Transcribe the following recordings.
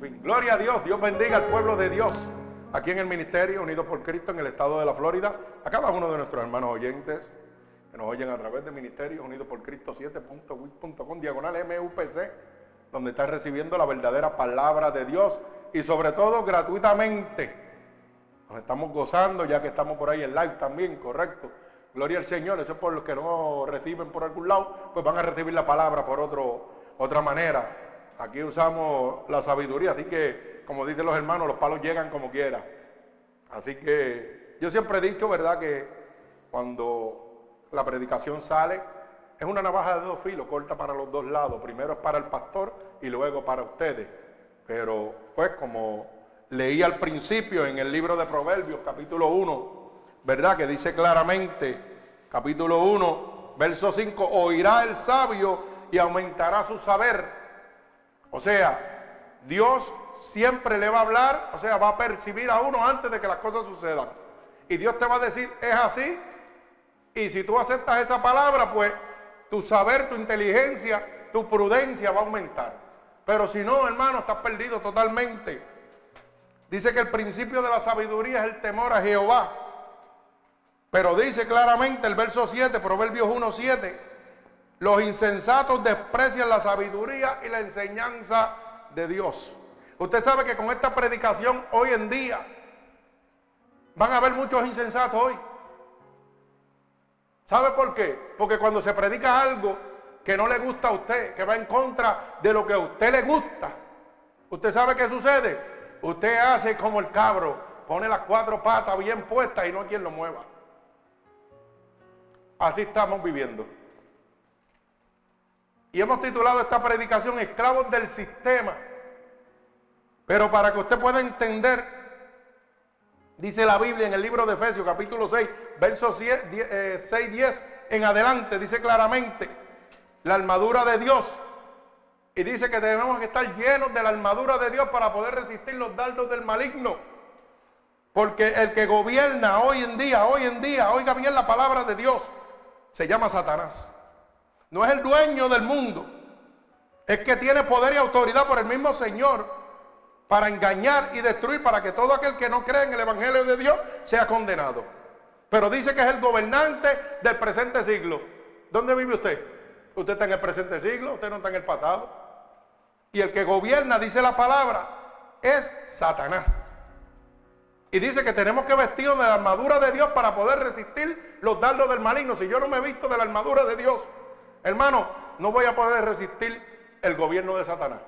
Gloria a Dios, Dios bendiga al pueblo de Dios. Aquí en el Ministerio Unidos por Cristo en el estado de la Florida, a cada uno de nuestros hermanos oyentes que nos oyen a través del Ministerio Unidos por Cristo 7.wit.com, diagonal MUPC, donde están recibiendo la verdadera palabra de Dios y sobre todo gratuitamente. Nos estamos gozando ya que estamos por ahí en live también, correcto. Gloria al Señor, eso es por los que no reciben por algún lado, pues van a recibir la palabra por otro, otra manera. Aquí usamos la sabiduría, así que, como dicen los hermanos, los palos llegan como quiera. Así que yo siempre he dicho, ¿verdad?, que cuando la predicación sale, es una navaja de dos filos, corta para los dos lados. Primero es para el pastor y luego para ustedes. Pero, pues, como leí al principio en el libro de Proverbios, capítulo 1, ¿verdad?, que dice claramente, capítulo 1, verso 5, oirá el sabio y aumentará su saber o sea, Dios siempre le va a hablar, o sea, va a percibir a uno antes de que las cosas sucedan. Y Dios te va a decir, es así. Y si tú aceptas esa palabra, pues tu saber, tu inteligencia, tu prudencia va a aumentar. Pero si no, hermano, estás perdido totalmente. Dice que el principio de la sabiduría es el temor a Jehová. Pero dice claramente el verso 7, Proverbios 1, 7, los insensatos desprecian la sabiduría y la enseñanza de Dios. Usted sabe que con esta predicación hoy en día van a haber muchos insensatos hoy. ¿Sabe por qué? Porque cuando se predica algo que no le gusta a usted, que va en contra de lo que a usted le gusta, ¿usted sabe qué sucede? Usted hace como el cabro, pone las cuatro patas bien puestas y no hay quien lo mueva. Así estamos viviendo. Y hemos titulado esta predicación Esclavos del Sistema. Pero para que usted pueda entender, dice la Biblia en el libro de Efesios capítulo 6, versos 6, 10 en adelante, dice claramente la armadura de Dios. Y dice que debemos estar llenos de la armadura de Dios para poder resistir los dardos del maligno. Porque el que gobierna hoy en día, hoy en día, oiga bien la palabra de Dios, se llama Satanás. No es el dueño del mundo. Es que tiene poder y autoridad por el mismo Señor para engañar y destruir, para que todo aquel que no cree en el Evangelio de Dios sea condenado. Pero dice que es el gobernante del presente siglo. ¿Dónde vive usted? Usted está en el presente siglo, usted no está en el pasado. Y el que gobierna, dice la palabra, es Satanás. Y dice que tenemos que vestirnos de la armadura de Dios para poder resistir los dardos del maligno. Si yo no me he visto de la armadura de Dios, Hermano, no voy a poder resistir el gobierno de Satanás.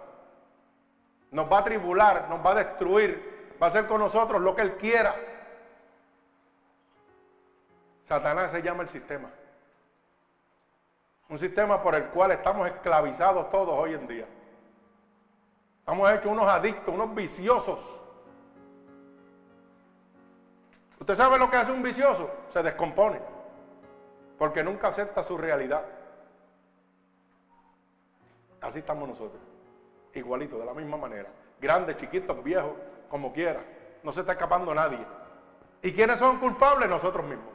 Nos va a tribular, nos va a destruir, va a hacer con nosotros lo que él quiera. Satanás se llama el sistema. Un sistema por el cual estamos esclavizados todos hoy en día. Estamos hechos unos adictos, unos viciosos. ¿Usted sabe lo que hace un vicioso? Se descompone. Porque nunca acepta su realidad. Así estamos nosotros. Igualito, de la misma manera. Grandes, chiquitos, viejos, como quiera. No se está escapando nadie. ¿Y quiénes son culpables? Nosotros mismos.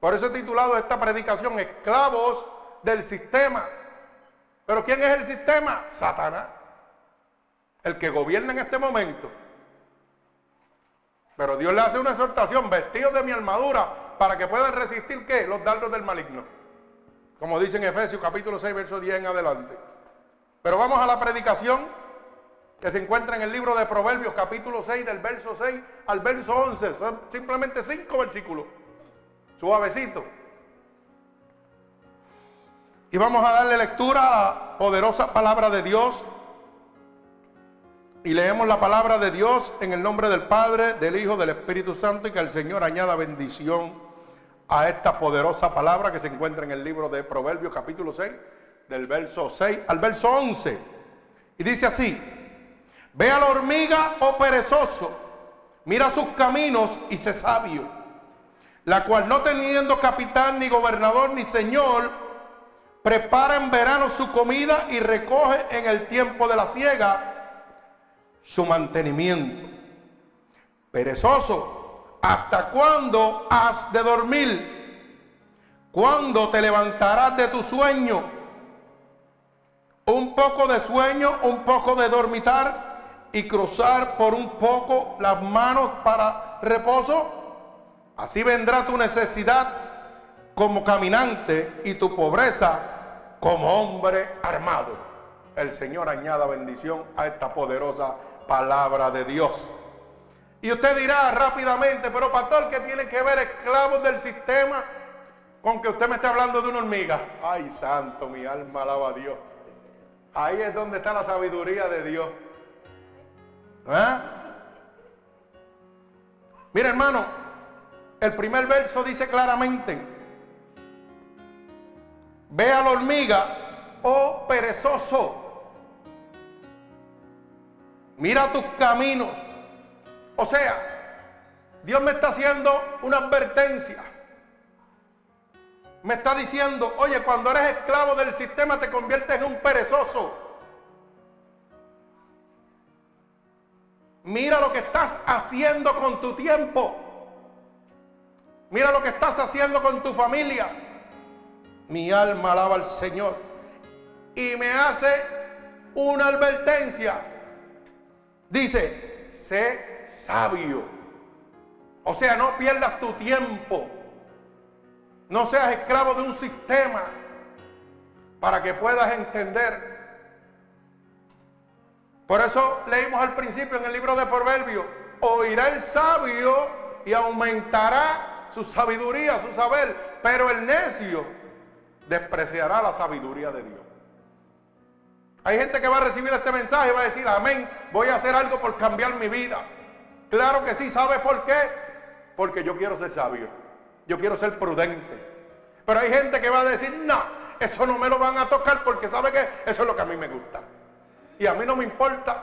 Por eso he titulado esta predicación Esclavos del sistema. Pero ¿quién es el sistema? Satanás. El que gobierna en este momento. Pero Dios le hace una exhortación, vestidos de mi armadura, para que puedan resistir qué? Los dardos del maligno. Como dice en Efesios capítulo 6, verso 10 en adelante. Pero vamos a la predicación que se encuentra en el libro de Proverbios capítulo 6 del verso 6 al verso 11. Son simplemente cinco versículos. Suavecito. Y vamos a darle lectura a la poderosa palabra de Dios. Y leemos la palabra de Dios en el nombre del Padre, del Hijo, del Espíritu Santo y que el Señor añada bendición a esta poderosa palabra que se encuentra en el libro de Proverbios capítulo 6 del verso 6 al verso 11. Y dice así, ve a la hormiga, oh perezoso, mira sus caminos y sé sabio, la cual no teniendo capitán, ni gobernador, ni señor, prepara en verano su comida y recoge en el tiempo de la siega su mantenimiento. Perezoso, ¿hasta cuándo has de dormir? ¿Cuándo te levantarás de tu sueño? Un poco de sueño, un poco de dormitar, y cruzar por un poco las manos para reposo? Así vendrá tu necesidad como caminante y tu pobreza como hombre armado. El Señor añada bendición a esta poderosa palabra de Dios. Y usted dirá rápidamente, pero pastor, ¿qué tiene que ver esclavos del sistema con que usted me está hablando de una hormiga? Ay, santo, mi alma alaba a Dios. Ahí es donde está la sabiduría de Dios. ¿Eh? Mira, hermano, el primer verso dice claramente, ve a la hormiga, oh perezoso, mira tus caminos o sea, Dios me está haciendo una advertencia. Me está diciendo, oye, cuando eres esclavo del sistema te conviertes en un perezoso. Mira lo que estás haciendo con tu tiempo. Mira lo que estás haciendo con tu familia. Mi alma alaba al Señor. Y me hace una advertencia. Dice, sé sabio. O sea, no pierdas tu tiempo. No seas esclavo de un sistema para que puedas entender. Por eso leímos al principio en el libro de Proverbios, oirá el sabio y aumentará su sabiduría, su saber, pero el necio despreciará la sabiduría de Dios. Hay gente que va a recibir este mensaje y va a decir, amén, voy a hacer algo por cambiar mi vida. Claro que sí, ¿sabe por qué? Porque yo quiero ser sabio, yo quiero ser prudente. Pero hay gente que va a decir, no, eso no me lo van a tocar porque sabe que eso es lo que a mí me gusta. Y a mí no me importa.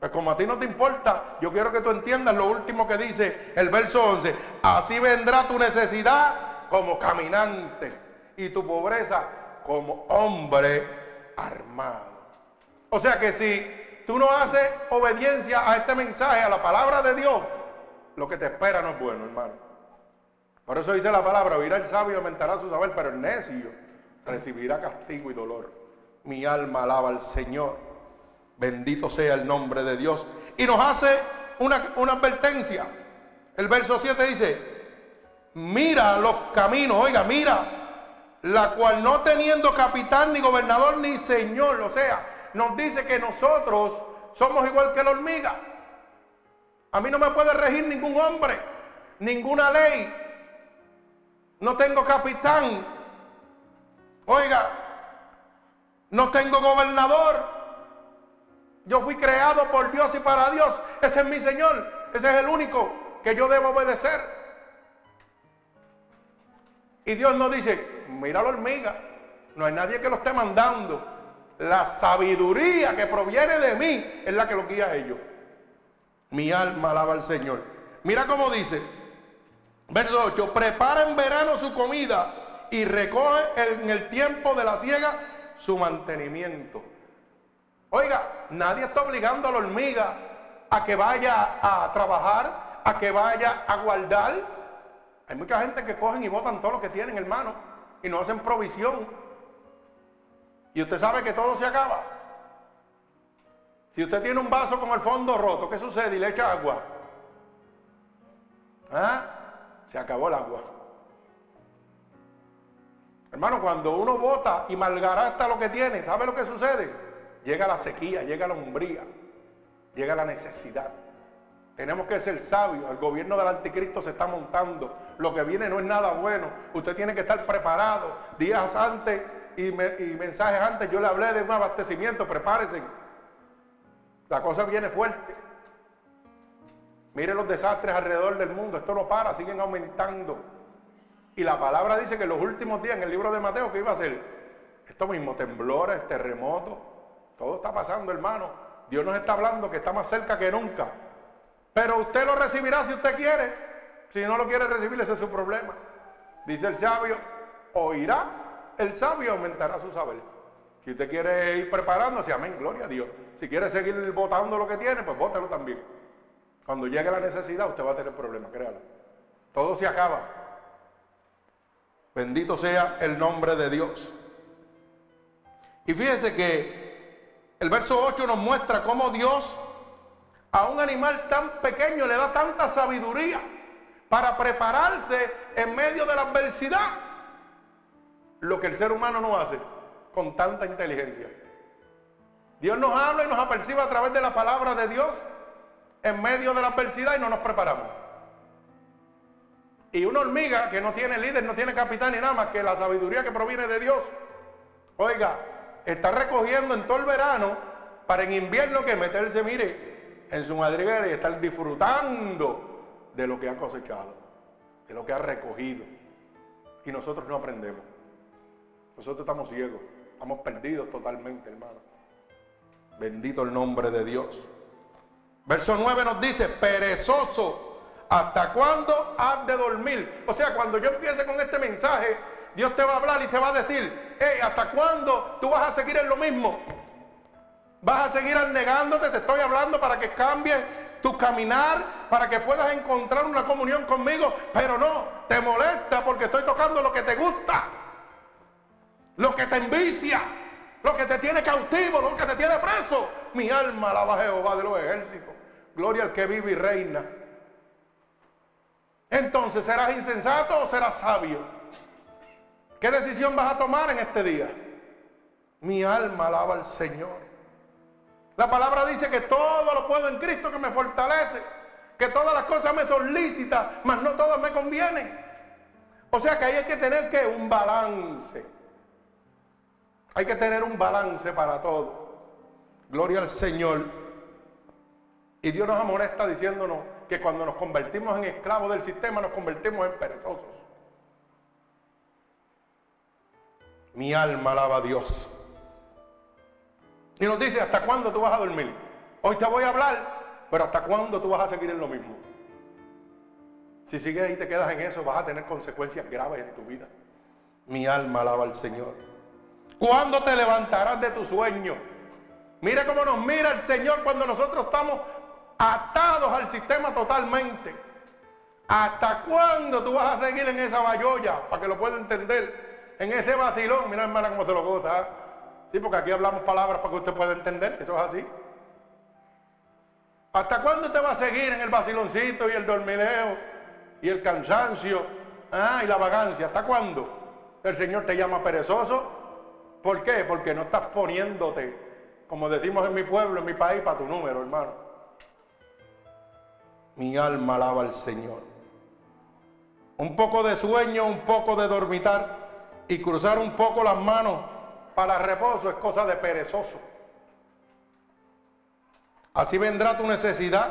Pues como a ti no te importa, yo quiero que tú entiendas lo último que dice el verso 11. Así vendrá tu necesidad como caminante y tu pobreza como hombre armado. O sea que si tú no haces obediencia a este mensaje, a la palabra de Dios, lo que te espera no es bueno, hermano. Por eso dice la palabra, oirá el sabio aumentará su saber, pero el necio recibirá castigo y dolor. Mi alma alaba al Señor. Bendito sea el nombre de Dios. Y nos hace una, una advertencia. El verso 7 dice, mira los caminos, oiga, mira, la cual no teniendo capitán, ni gobernador, ni señor, o sea, nos dice que nosotros somos igual que la hormiga. A mí no me puede regir ningún hombre, ninguna ley. No tengo capitán. Oiga, no tengo gobernador. Yo fui creado por Dios y para Dios. Ese es mi Señor. Ese es el único que yo debo obedecer. Y Dios nos dice, mira la hormiga. No hay nadie que lo esté mandando. La sabiduría que proviene de mí es la que lo guía a ellos. Mi alma alaba al Señor. Mira cómo dice, verso 8, prepara en verano su comida y recoge en el tiempo de la siega su mantenimiento. Oiga, nadie está obligando a la hormiga a que vaya a trabajar, a que vaya a guardar. Hay mucha gente que cogen y botan todo lo que tienen, hermano, y no hacen provisión. Y usted sabe que todo se acaba. Si usted tiene un vaso con el fondo roto, ¿qué sucede? Y le echa agua. ¿Ah? Se acabó el agua. Hermano, cuando uno vota y malgarasta lo que tiene, ¿sabe lo que sucede? Llega la sequía, llega la umbría, llega la necesidad. Tenemos que ser sabios. El gobierno del anticristo se está montando. Lo que viene no es nada bueno. Usted tiene que estar preparado. Días antes y, mensajes antes yo le hablé de un abastecimiento, prepárense. La cosa viene fuerte. Miren los desastres alrededor del mundo, esto no para, siguen aumentando. Y la palabra dice que en los últimos días, en el libro de Mateo, ¿qué iba a ser? Esto mismo, temblores, terremotos, todo está pasando, hermano. Dios nos está hablando que está más cerca que nunca. Pero usted lo recibirá si usted quiere. Si no lo quiere recibir, ese es su problema. Dice el sabio, oirá el sabio aumentará su saber. Si usted quiere ir preparándose, amén, gloria a Dios. Si quiere seguir votando lo que tiene, pues vótelo también. Cuando llegue la necesidad, usted va a tener problemas, créalo. Todo se acaba. Bendito sea el nombre de Dios. Y fíjense que el verso 8 nos muestra cómo Dios a un animal tan pequeño le da tanta sabiduría para prepararse en medio de la adversidad. Lo que el ser humano no hace con tanta inteligencia. Dios nos habla y nos apercibe a través de la palabra de Dios en medio de la adversidad y no nos preparamos. Y una hormiga que no tiene líder, no tiene capitán ni nada más que la sabiduría que proviene de Dios. Oiga, está recogiendo en todo el verano para en invierno que meterse, mire, en su madriguera y estar disfrutando de lo que ha cosechado, de lo que ha recogido. Y nosotros no aprendemos. Nosotros estamos ciegos, estamos perdidos totalmente, hermano. Bendito el nombre de Dios. Verso 9 nos dice, perezoso, ¿hasta cuándo has de dormir? O sea, cuando yo empiece con este mensaje, Dios te va a hablar y te va a decir, hey, ¿hasta cuándo tú vas a seguir en lo mismo? Vas a seguir negándote, te estoy hablando para que cambies tu caminar, para que puedas encontrar una comunión conmigo, pero no, te molesta porque estoy tocando lo que te gusta, lo que te envicia, lo que te tiene cautivo, lo que te tiene preso. Mi alma alaba a Jehová de los ejércitos. Gloria al que vive y reina. Entonces, ¿serás insensato o serás sabio? ¿Qué decisión vas a tomar en este día? Mi alma alaba al Señor. La palabra dice que todo lo puedo en Cristo que me fortalece, que todas las cosas me son lícitas, mas no todas me convienen. O sea que ahí hay que tener que un balance. Hay que tener un balance para todo. Gloria al Señor. Y Dios nos amonesta diciéndonos que cuando nos convertimos en esclavos del sistema nos convertimos en perezosos. Mi alma alaba a Dios. Y nos dice, ¿hasta cuándo tú vas a dormir? Hoy te voy a hablar, pero ¿hasta cuándo tú vas a seguir en lo mismo? Si sigues y te quedas en eso, vas a tener consecuencias graves en tu vida. Mi alma alaba al Señor. ¿Cuándo te levantarás de tu sueño? Mira cómo nos mira el Señor cuando nosotros estamos atados al sistema totalmente. ¿Hasta cuándo tú vas a seguir en esa bayolla? Para que lo pueda entender. En ese vacilón. Mira hermana cómo se lo goza. Sí, porque aquí hablamos palabras para que usted pueda entender, eso es así. ¿Hasta cuándo te va a seguir en el vaciloncito y el dormileo y el cansancio ah, y la vagancia? ¿Hasta cuándo? El Señor te llama perezoso. ¿Por qué? Porque no estás poniéndote, como decimos en mi pueblo, en mi país, para tu número, hermano. Mi alma alaba al Señor. Un poco de sueño, un poco de dormitar y cruzar un poco las manos para reposo es cosa de perezoso. Así vendrá tu necesidad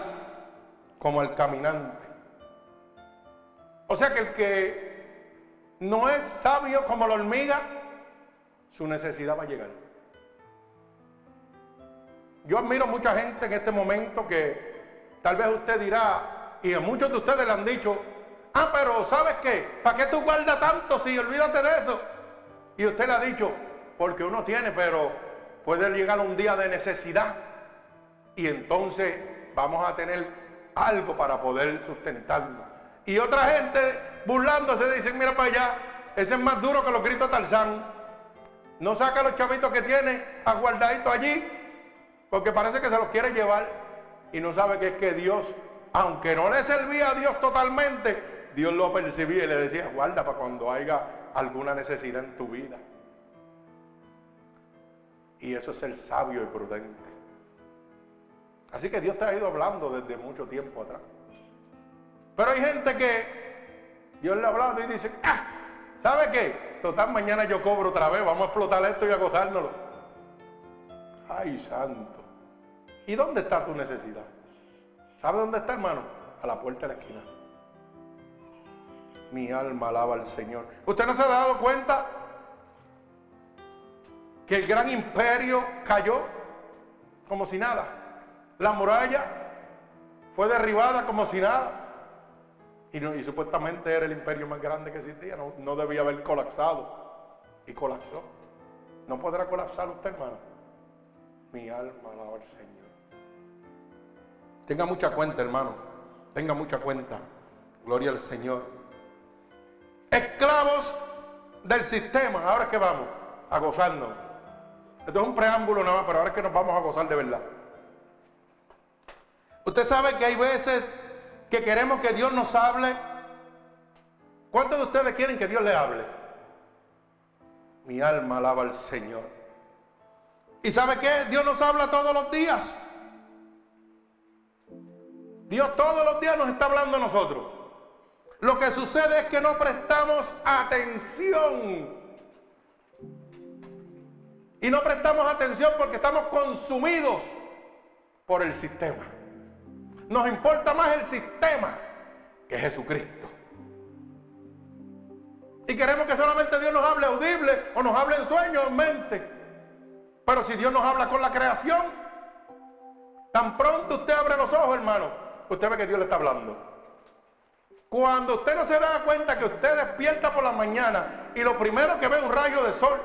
como el caminante. O sea que el que no es sabio como la hormiga, su necesidad va a llegar. Yo admiro mucha gente en este momento que tal vez usted dirá, y a muchos de ustedes le han dicho, ah, pero ¿sabes qué? ¿Para qué tú guardas tanto si olvídate de eso? Y usted le ha dicho, porque uno tiene, pero puede llegar un día de necesidad y entonces vamos a tener algo para poder sustentarnos. Y otra gente burlándose dicen, mira para allá, ese es más duro que los gritos Tarzán. No saca los chavitos que tiene aguardaditos allí, porque parece que se los quiere llevar y no sabe que es que Dios, aunque no le servía a Dios totalmente, Dios lo percibía y le decía, guarda para cuando haya alguna necesidad en tu vida. Y eso es ser sabio y prudente. Así que Dios te ha ido hablando desde mucho tiempo atrás. Pero hay gente que Dios le ha hablado y dice, ah, ¿sabe qué? Total, mañana yo cobro otra vez, vamos a explotar esto y a gozárnoslo. Ay, santo. ¿Y dónde está tu necesidad? ¿Sabe dónde está, hermano? A la puerta de la esquina. Mi alma alaba al Señor. ¿Usted no se ha dado cuenta que el gran imperio cayó como si nada. La muralla fue derribada como si nada. Y, supuestamente era el imperio más grande que existía. No, no debía haber colapsado. Y colapsó. ¿No podrá colapsar usted, hermano? Mi alma alaba al Señor. Tenga mucha cuenta, hermano. Tenga mucha cuenta. Gloria al Señor. Esclavos del sistema. Ahora es que vamos a gozarnos. Esto es un preámbulo nada más, pero ahora es que nos vamos a gozar de verdad. Usted sabe que hay veces que queremos que Dios nos hable. ¿Cuántos de ustedes quieren que Dios le hable? Mi alma alaba al Señor. ¿Y sabe qué? Dios nos habla todos los días. Dios todos los días nos está hablando a nosotros. Lo que sucede es que no prestamos atención. Y no prestamos atención porque estamos consumidos por el sistema. Nos importa más el sistema que Jesucristo. Y queremos que solamente Dios nos hable audible o nos hable en sueños, en mente. Pero si Dios nos habla con la creación, tan pronto usted abre los ojos, hermano, usted ve que Dios le está hablando. Cuando usted no se da cuenta que usted despierta por la mañana y lo primero que ve un rayo de sol,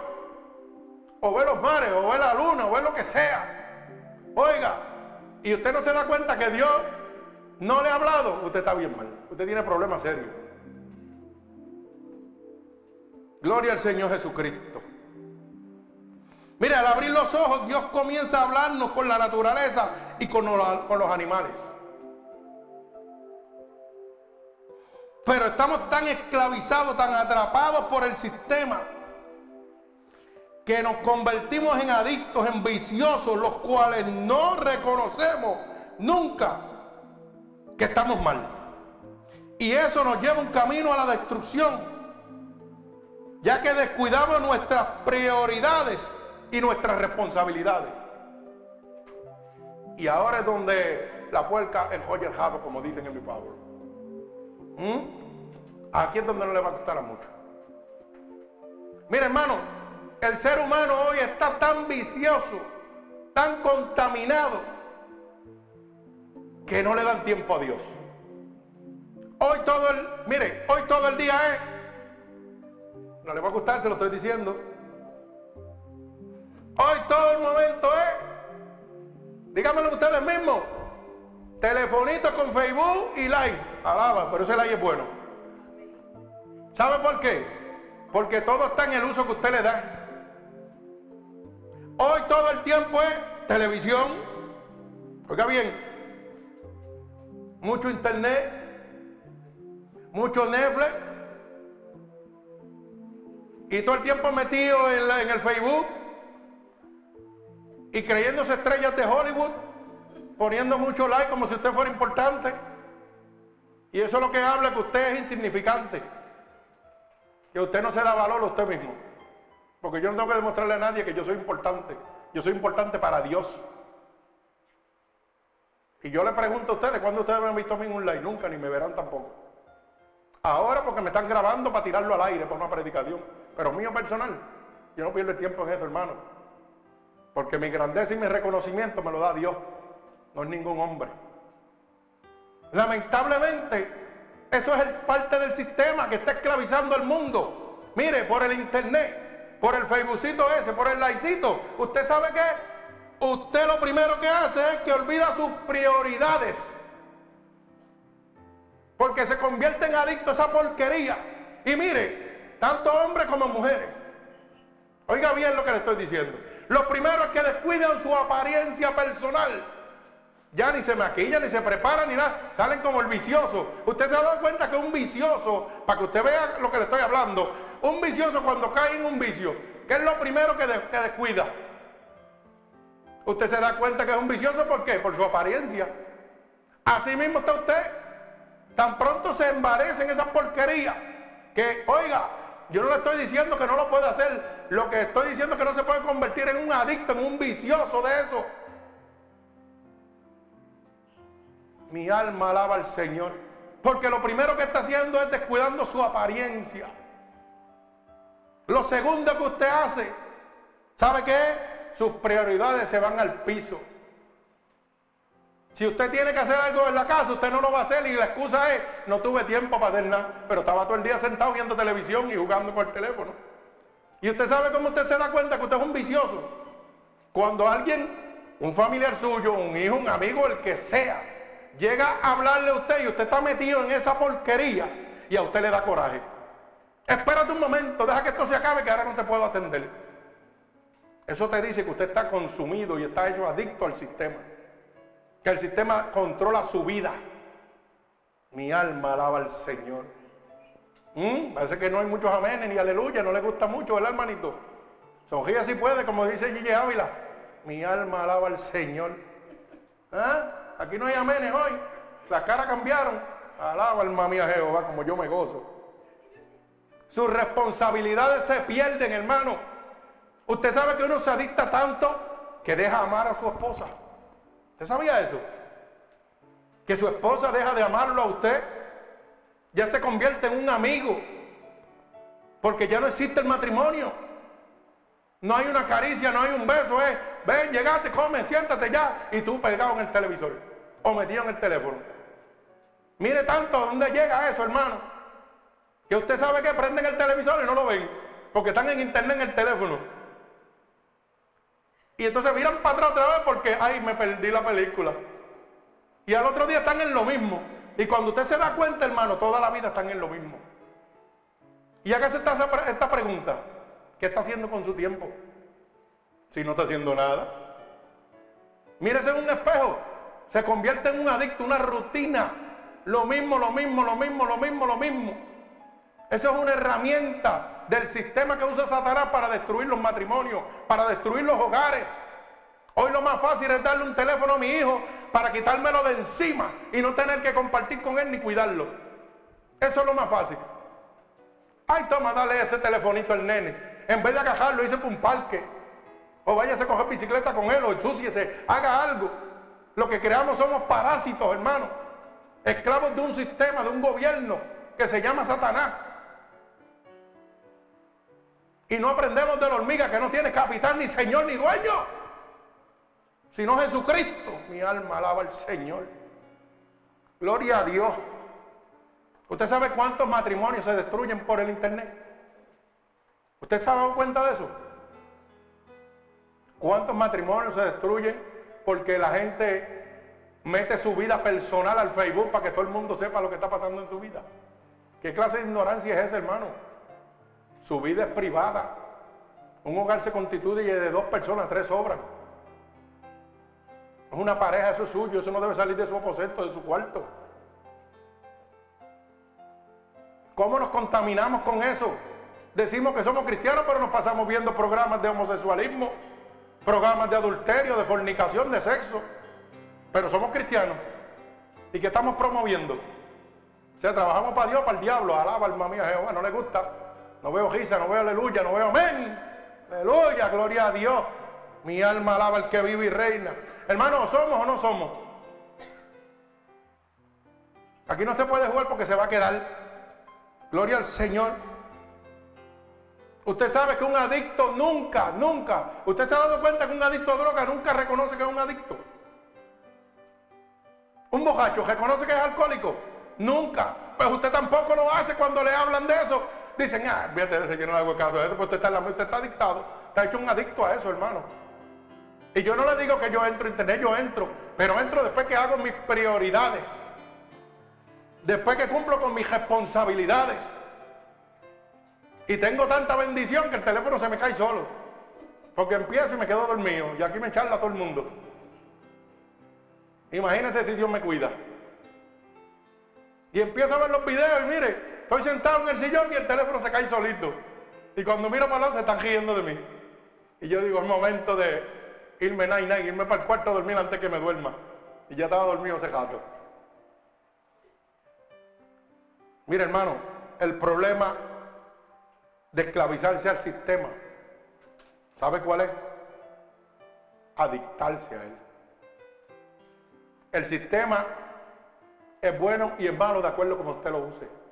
o ve los mares, o ve la luna, o ve lo que sea. Oiga, y usted no se da cuenta que Dios no le ha hablado, usted está bien mal. Usted tiene problemas serios. Gloria al Señor Jesucristo. Mire, al abrir los ojos, Dios comienza a hablarnos con la naturaleza y con los, con los animales. Pero estamos tan esclavizados, tan atrapados por el sistema, que nos convertimos en adictos, en viciosos, los cuales no reconocemos nunca que estamos mal. Y eso nos lleva un camino a la destrucción, ya que descuidamos nuestras prioridades y nuestras responsabilidades. Y ahora es donde la puerca enjoya el jabo, como dicen en mi pueblo. ¿Mm? Aquí es donde no le va a costar a mucho. Mira, hermano, el ser humano hoy está tan vicioso, tan contaminado, que no le dan tiempo a Dios. Hoy todo el, mire, hoy todo el día es, no le va a gustar, se lo estoy diciendo. Hoy todo el momento es, díganmelo ustedes mismos, telefonito con Facebook y like, alaba, pero ese like es bueno. ¿Sabe por qué? Porque todo está en el uso que usted le da. Hoy todo el tiempo es televisión. Oiga bien, mucho internet, mucho Netflix. Y todo el tiempo metido en, el Facebook. Y creyéndose estrellas de Hollywood. Poniendo mucho like como si usted fuera importante. Y eso es lo que habla que usted es insignificante. Que usted no se da valor a usted mismo. Porque yo no tengo que demostrarle a nadie que yo soy importante. Yo soy importante para Dios. Y yo le pregunto a ustedes, ¿cuándo ustedes me han visto a mí en un live? Nunca, ni me verán tampoco. Ahora porque me están grabando para tirarlo al aire por una predicación. Pero mío personal, yo no pierdo el tiempo en eso, hermano. Porque mi grandeza y mi reconocimiento me lo da Dios, no es ningún hombre. Lamentablemente, eso es parte del sistema que está esclavizando al mundo. Mire, por el internet, por el Facebookcito ese, por el laicito. ¿Usted sabe qué? Usted lo primero que hace es que olvida sus prioridades. Porque se convierte en adicto a esa porquería. Y mire, tanto hombres como mujeres. Oiga bien lo que le estoy diciendo. Lo primero es que descuidan su apariencia personal. Ya ni se maquillan, ni se preparan, ni nada. Salen como el vicioso. Usted se ha dado cuenta que un vicioso, para que usted vea lo que le estoy hablando, un vicioso cuando cae en un vicio, ¿qué es lo primero que, descuida? Usted se da cuenta que es un vicioso, ¿por qué? Por su apariencia. Así mismo está usted. Tan pronto se embarece en esa porquería. Que, oiga, yo no le estoy diciendo que no lo puede hacer. Lo que estoy diciendo es que no se puede convertir en un adicto, en un vicioso de eso. Mi alma alaba al Señor. Porque lo primero que está haciendo es descuidando su apariencia. Lo segundo que usted hace, ¿sabe qué? Sus prioridades se van al piso. Si usted tiene que hacer algo en la casa, usted no lo va a hacer y la excusa es, no tuve tiempo para hacer nada, pero estaba todo el día sentado viendo televisión y jugando con el teléfono. Y usted sabe cómo usted se da cuenta que usted es un vicioso. Cuando alguien, un familiar suyo, un hijo, un amigo, el que sea, llega a hablarle a usted y usted está metido en esa porquería y a usted le da coraje. Espérate un momento, deja que esto se acabe que ahora no te puedo atender. Eso te dice que usted está consumido y está hecho adicto al sistema. Que el sistema controla su vida. Mi alma alaba al Señor. ¿Mm? Parece que no hay muchos amenes ni aleluya, no le gusta mucho, ¿verdad, hermanito? Sonríe si puede, como dice Gille Ávila. Mi alma alaba al Señor. ¿Ah? Aquí no hay amenes hoy. Las caras cambiaron. Alaba alma mía Jehová, como yo me gozo. Sus responsabilidades se pierden, hermano. Usted sabe que uno se adicta tanto que deja amar a su esposa. ¿Usted sabía eso? Que su esposa deja de amarlo a usted. Ya se convierte en un amigo. Porque ya no existe el matrimonio. No hay una caricia, no hay un beso. Es, ven, llegaste, come, siéntate ya. Y tú pegado en el televisor. O metido en el teléfono. Mire tanto dónde llega eso, hermano. Que usted sabe que prenden el televisor y no lo ven, porque están en internet en el teléfono. Y entonces miran para atrás otra vez porque, ay, me perdí la película. Y al otro día están en lo mismo. Y cuando usted se da cuenta, hermano, toda la vida están en lo mismo. Y hágase esta, esta pregunta. ¿Qué está haciendo con su tiempo? Si no está haciendo nada. Mírese en un espejo. Se convierte en un adicto, una rutina. Lo mismo, lo mismo, lo mismo, lo mismo, lo mismo. Esa es una herramienta del sistema que usa Satanás para destruir los matrimonios, para destruir los hogares. Hoy lo más fácil es darle un teléfono a mi hijo para quitármelo de encima y no tener que compartir con él ni cuidarlo. Eso es lo más fácil. Ay, toma, dale ese telefonito al nene. En vez de agajarlo, hice por un parque. O váyase a coger bicicleta con él, o ensuciese, haga algo. Lo que creamos somos parásitos, hermano. Esclavos de un sistema, de un gobierno que se llama Satanás. Y no aprendemos de la hormiga que no tiene capitán, ni señor, ni dueño. Sino Jesucristo. Mi alma alaba al Señor. Gloria a Dios. ¿Usted sabe cuántos matrimonios se destruyen por el Internet? ¿Usted se ha dado cuenta de eso? ¿Cuántos matrimonios se destruyen porque la gente mete su vida personal al Facebook para que todo el mundo sepa lo que está pasando en su vida? ¿Qué clase de ignorancia es esa, hermano? Su vida es privada. Un hogar se constituye de dos personas, tres obras. Es una pareja, eso es suyo, eso no debe salir de su aposento, de su cuarto. ¿Cómo nos contaminamos con eso? Decimos que somos cristianos, pero nos pasamos viendo programas de homosexualismo, programas de adulterio, de fornicación, de sexo. Pero somos cristianos. ¿Y qué estamos promoviendo? O sea, trabajamos para Dios, para el diablo. Alaba, alma mía, Jehová, no le gusta. No veo risa, no veo aleluya, no veo amén. Aleluya, gloria a Dios. Mi alma alaba al que vive y reina. Hermano, ¿somos o no somos? Aquí no se puede jugar porque se va a quedar. Gloria al Señor. Usted sabe que un adicto nunca, nunca. Usted se ha dado cuenta que un adicto a droga nunca reconoce que es un adicto. Un bojacho reconoce que es alcohólico. Nunca. Pues usted tampoco lo hace cuando le hablan de eso dicen, ah, fíjate de yo no le hago caso de eso, pues usted está, usted está adictado, está hecho un adicto a eso, hermano. Y yo no le digo que yo entro en internet, yo entro, pero entro después que hago mis prioridades, después que cumplo con mis responsabilidades. Y tengo tanta bendición que el teléfono se me cae solo. Porque empiezo y me quedo dormido. Y aquí me charla todo el mundo. Imagínense si Dios me cuida. Y empiezo a ver los videos y mire, Estoy sentado en el sillón y el teléfono se cae solito. Y cuando miro para lado se están riendo de mí. Y yo digo, es momento de irme night night, irme para el cuarto a dormir antes que me duerma. Y ya estaba dormido ese gato. Mira hermano, el problema de esclavizarse al sistema, ¿sabe cuál es? Adictarse a él. El sistema es bueno y es malo de acuerdo como usted lo use.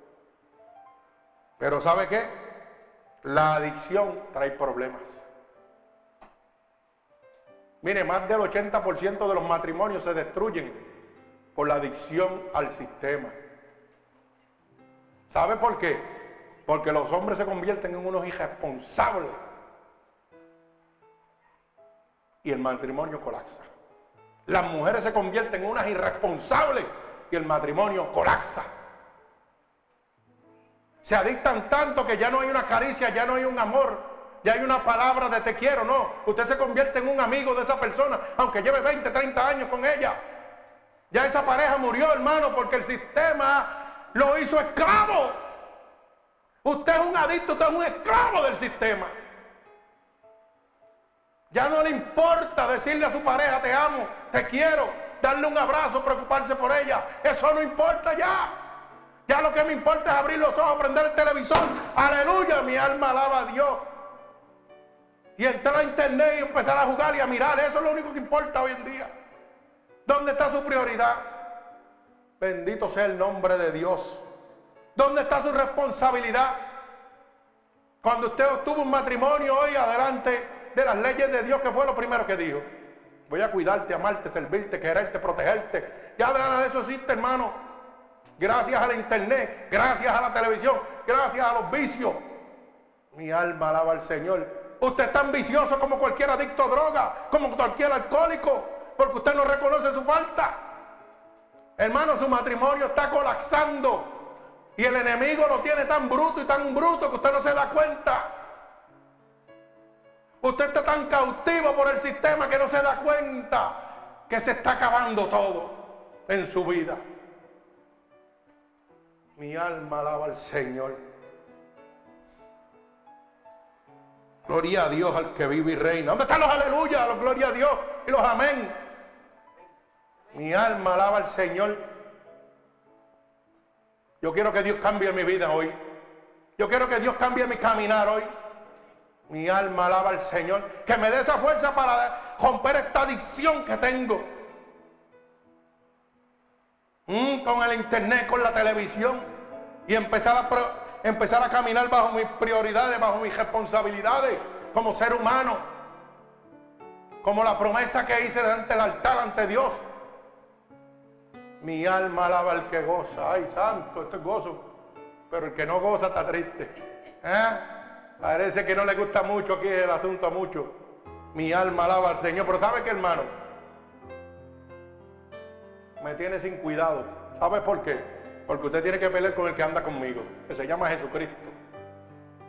Pero ¿sabe qué? La adicción trae problemas. Mire, más del 80% de los matrimonios se destruyen por la adicción al sistema. ¿Sabe por qué? Porque los hombres se convierten en unos irresponsables. Y el matrimonio colapsa. Las mujeres se convierten en unas irresponsables y el matrimonio colapsa. Se adictan tanto que ya no hay una caricia, ya no hay un amor, ya hay una palabra de te quiero, no. Usted se convierte en un amigo de esa persona, aunque lleve 20, 30 años con ella. Ya esa pareja murió, hermano, porque el sistema lo hizo esclavo. Usted es un adicto, usted es un esclavo del sistema. Ya no le importa decirle a su pareja, te amo, te quiero, darle un abrazo, preocuparse por ella. Eso no importa ya. Ya lo que me importa es abrir los ojos, prender el televisor. Aleluya, mi alma alaba a Dios. Y entrar a internet y empezar a jugar y a mirar. Eso es lo único que importa hoy en día. ¿Dónde está su prioridad? Bendito sea el nombre de Dios. ¿Dónde está su responsabilidad? Cuando usted obtuvo un matrimonio hoy adelante de las leyes de Dios, que fue lo primero que dijo? Voy a cuidarte, amarte, servirte, quererte, protegerte. Ya de eso existe, hermano. Gracias a la internet, gracias a la televisión, gracias a los vicios. Mi alma alaba al Señor. Usted es tan vicioso como cualquier adicto a droga, como cualquier alcohólico porque usted no reconoce su falta. Hermano, su matrimonio está colapsando. Y el enemigo lo tiene tan bruto y tan bruto que usted no se da cuenta. Usted está tan cautivo por el sistema que no se da cuenta que se está acabando todo en su vida. Mi alma alaba al Señor. Gloria a Dios al que vive y reina. ¿Dónde están los aleluya? Los gloria a Dios y los amén. Mi alma alaba al Señor. Yo quiero que Dios cambie mi vida hoy. Yo quiero que Dios cambie mi caminar hoy. Mi alma alaba al Señor. Que me dé esa fuerza para romper esta adicción que tengo. Con el internet, con la televisión. Y empezar a, a caminar bajo mis prioridades, bajo mis responsabilidades como ser humano. Como la promesa que hice delante del altar ante Dios. Mi alma alaba al que goza. Ay, santo, esto es gozo. Pero el que no goza está triste. ¿Eh? Parece que no le gusta mucho aquí el asunto mucho. Mi alma alaba al Señor. Pero ¿sabe qué, hermano? Me tiene sin cuidado. ¿Sabe por qué? Porque usted tiene que pelear con el que anda conmigo, que se llama Jesucristo.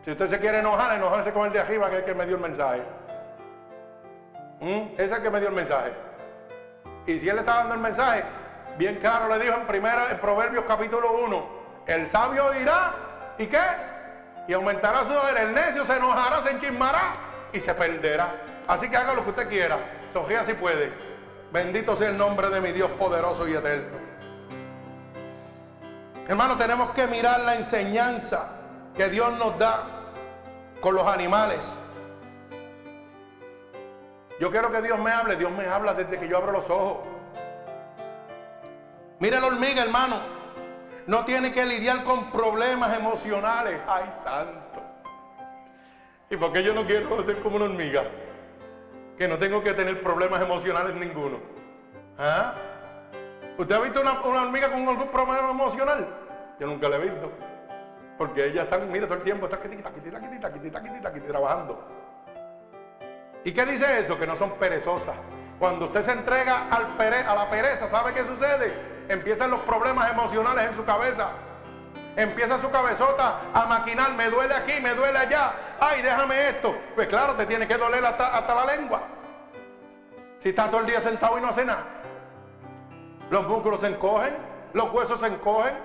Si usted se quiere enojar, enojarse con el de arriba, que es el que me dio el mensaje. ¿Mm? Ese es el que me dio el mensaje. Y si él está dando el mensaje, bien claro le dijo en primera, en Proverbios capítulo 1, el sabio irá y qué? Y aumentará su poder, el necio se enojará, se enchismará y se perderá. Así que haga lo que usted quiera, Sofía si puede. Bendito sea el nombre de mi Dios poderoso y eterno. Hermano, tenemos que mirar la enseñanza que Dios nos da con los animales. Yo quiero que Dios me hable, Dios me habla desde que yo abro los ojos. Mire la hormiga, hermano. No tiene que lidiar con problemas emocionales. Ay, santo. ¿Y por qué yo no quiero ser como una hormiga? Que no tengo que tener problemas emocionales ninguno. ¿Ah? ¿Usted ha visto una, hormiga con algún problema emocional? Yo nunca la he visto. Porque ellas están, mira, todo el tiempo está trabajando. ¿Y qué dice eso? Que no son perezosas. Cuando usted se entrega al a la pereza, ¿sabe qué sucede? empiezan los problemas emocionales en su cabeza. Empieza su cabezota a maquinar, me duele aquí, me duele allá. Ay, déjame esto. Pues claro, te tiene que doler hasta, la lengua. Si estás todo el día sentado y no hace nada. Los músculos se encogen, los huesos se encogen.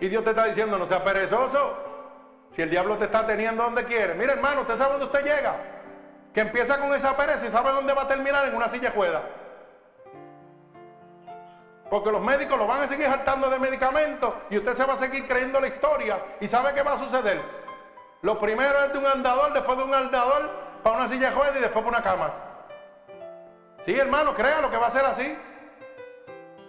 Y Dios te está diciendo, no seas perezoso. Si el diablo te está teniendo donde quiere. Mira, hermano, usted sabe dónde usted llega. Que empieza con esa pereza y sabe dónde va a terminar en una silla juega. Porque los médicos lo van a seguir saltando de medicamentos y usted se va a seguir creyendo la historia. ¿Y sabe qué va a suceder? Lo primero es de un andador, después de un andador, para una silla de y después para una cama. Sí, hermano, lo que va a ser así.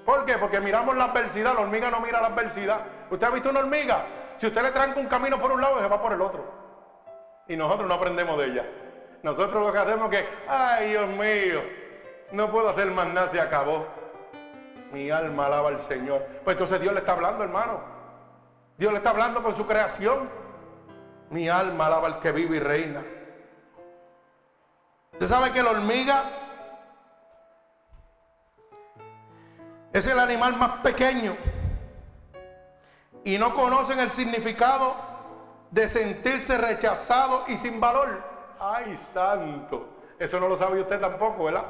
¿Por qué? Porque miramos la adversidad, la hormiga no mira la adversidad. ¿Usted ha visto una hormiga? Si usted le tranca un camino por un lado, se va por el otro. Y nosotros no aprendemos de ella. Nosotros lo que hacemos es que, ay Dios mío, no puedo hacer más nada, se acabó. Mi alma alaba al Señor. Pues entonces Dios le está hablando, hermano. Dios le está hablando con su creación. Mi alma alaba al que vive y reina. Usted sabe que la hormiga es el animal más pequeño y no conocen el significado de sentirse rechazado y sin valor. Ay, santo. Eso no lo sabe usted tampoco, ¿verdad?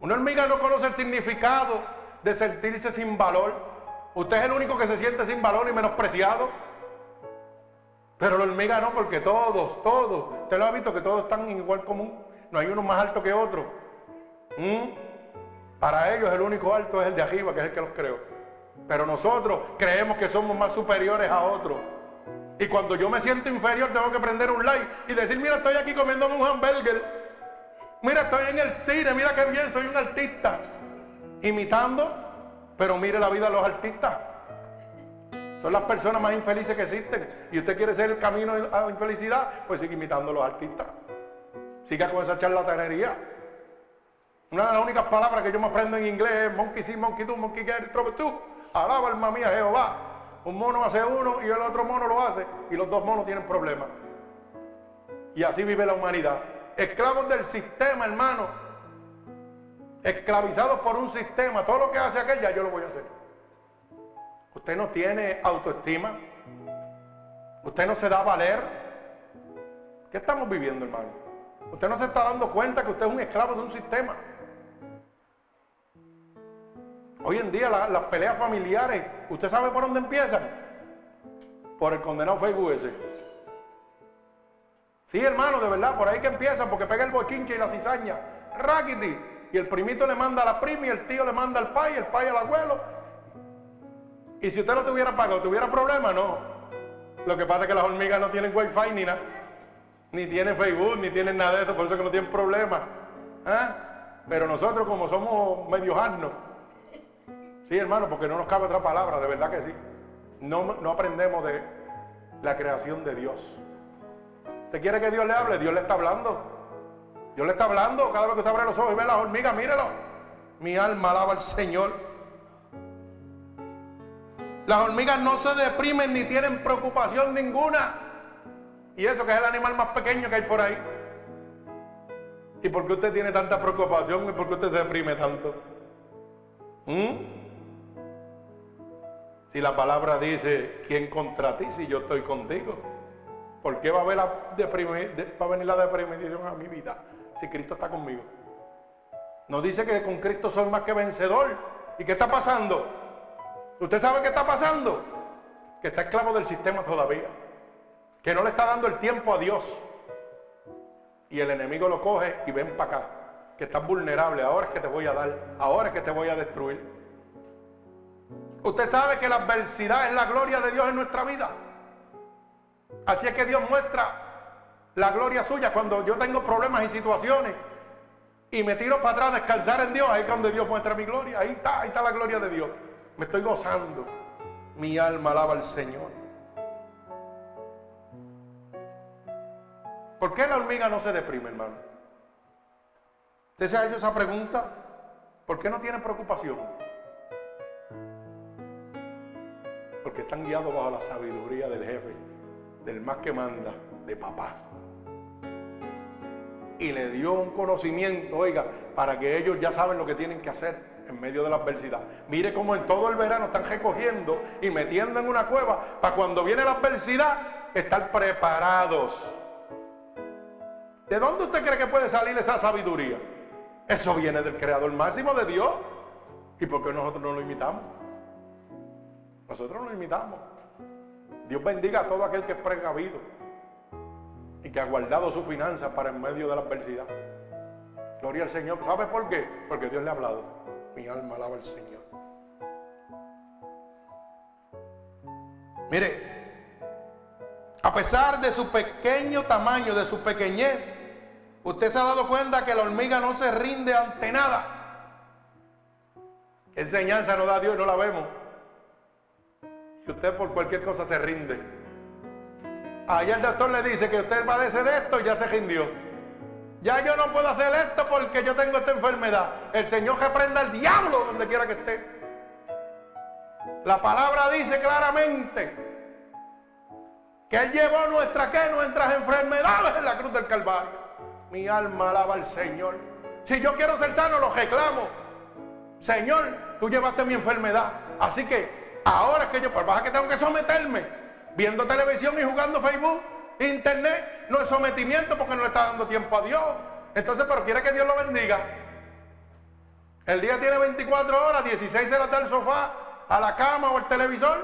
Una hormiga no conoce el significado de sentirse sin valor. Usted es el único que se siente sin valor y menospreciado. Pero la hormiga no, porque todos, todos, usted lo ha visto que todos están en igual común. No hay uno más alto que otro. ¿Mm? Para ellos el único alto es el de arriba, que es el que los creó. Pero nosotros creemos que somos más superiores a otros. Y cuando yo me siento inferior, tengo que prender un like y decir, mira, estoy aquí comiéndome un hamburger. Mira, estoy en el cine, mira qué bien, soy un artista. Imitando, pero mire la vida de los artistas. Son las personas más infelices que existen. Y usted quiere ser el camino a la infelicidad, pues sigue imitando a los artistas. Siga con esa charlatanería. Una de las únicas palabras que yo me aprendo en inglés es monkey see, monkey do, monkey get, trouble tú. Alaba alma mía Jehová. Un mono hace uno y el otro mono lo hace. Y los dos monos tienen problemas. Y así vive la humanidad. Esclavos del sistema, hermano. Esclavizados por un sistema. Todo lo que hace aquel, ya yo lo voy a hacer. Usted no tiene autoestima. Usted no se da a valer. ¿Qué estamos viviendo, hermano? Usted no se está dando cuenta que usted es un esclavo de un sistema. Hoy en día las peleas familiares, ¿usted sabe por dónde empiezan? Por el condenado Facebook ese. Sí, hermano, de verdad, por ahí que empiezan, porque pega el bochinche y la cizaña. Rackety. Y el primito le manda a la prima y el tío le manda al pai, el pai al abuelo. Y si usted no tuviera pago, tuviera problema, no. Lo que pasa es que las hormigas no tienen wifi ni nada. Ni tienen Facebook, ni tienen nada de eso, por eso que no tienen problema. ¿Ah? Pero nosotros como somos medio asnos, sí hermano, porque no nos cabe otra palabra, de verdad que sí. No, no aprendemos de la creación de Dios. ¿Usted quiere que Dios le hable? Dios le está hablando. Dios le está hablando. Cada vez que usted abre los ojos y ve las hormigas, mírelo. Mi alma alaba al Señor. Las hormigas no se deprimen ni tienen preocupación ninguna. Y eso que es el animal más pequeño que hay por ahí. ¿Y por qué usted tiene tanta preocupación y por qué usted se deprime tanto? ¿Mm? Si la palabra dice, ¿quién contra ti si yo estoy contigo? ¿Por qué va a, haber la va a venir la deprimición a mi vida si Cristo está conmigo? Nos dice que con Cristo soy más que vencedor. ¿Y qué está pasando? ¿Usted sabe qué está pasando? Que está esclavo del sistema todavía. Que no le está dando el tiempo a Dios. Y el enemigo lo coge y ven para acá. Que estás vulnerable. Ahora es que te voy a dar. Ahora es que te voy a destruir. Usted sabe que la adversidad es la gloria de Dios en nuestra vida. Así es que Dios muestra la gloria suya cuando yo tengo problemas y situaciones y me tiro para atrás a descansar en Dios. Ahí es cuando Dios muestra mi gloria. Ahí está, ahí está la gloria de Dios. Me estoy gozando. Mi alma alaba al Señor. ¿Por qué la hormiga no se deprime, hermano? ¿Usted se ha hecho esa pregunta? ¿Por qué no tiene preocupación? Porque están guiados bajo la sabiduría del jefe del más que manda, de papá. Y le dio un conocimiento, oiga, para que ellos ya saben lo que tienen que hacer en medio de la adversidad. Mire cómo en todo el verano están recogiendo y metiendo en una cueva para cuando viene la adversidad estar preparados. ¿De dónde usted cree que puede salir esa sabiduría? Eso viene del creador máximo de Dios. ¿Y por qué nosotros no lo imitamos? Nosotros no lo imitamos. Dios bendiga a todo aquel que es precavido y que ha guardado su finanza para en medio de la adversidad. Gloria al Señor. ¿Sabe por qué? Porque Dios le ha hablado. Mi alma alaba al Señor. Mire, a pesar de su pequeño tamaño, de su pequeñez, usted se ha dado cuenta que la hormiga no se rinde ante nada. ¿Qué enseñanza nos da Dios no la vemos? Y usted por cualquier cosa se rinde. Ayer el doctor le dice que usted padece de esto y ya se rindió. Ya yo no puedo hacer esto porque yo tengo esta enfermedad. El Señor reprenda al diablo donde quiera que esté. La palabra dice claramente que Él llevó nuestra, ¿qué? nuestras enfermedades en la cruz del Calvario. Mi alma alaba al Señor. Si yo quiero ser sano, lo reclamo. Señor, tú llevaste mi enfermedad. Así que Ahora es que yo, por baja que tengo que someterme, viendo televisión y jugando Facebook, internet, no es sometimiento porque no le está dando tiempo a Dios. Entonces, pero quiere que Dios lo bendiga. El día tiene 24 horas, 16 se las da el sofá, a la cama o al televisor,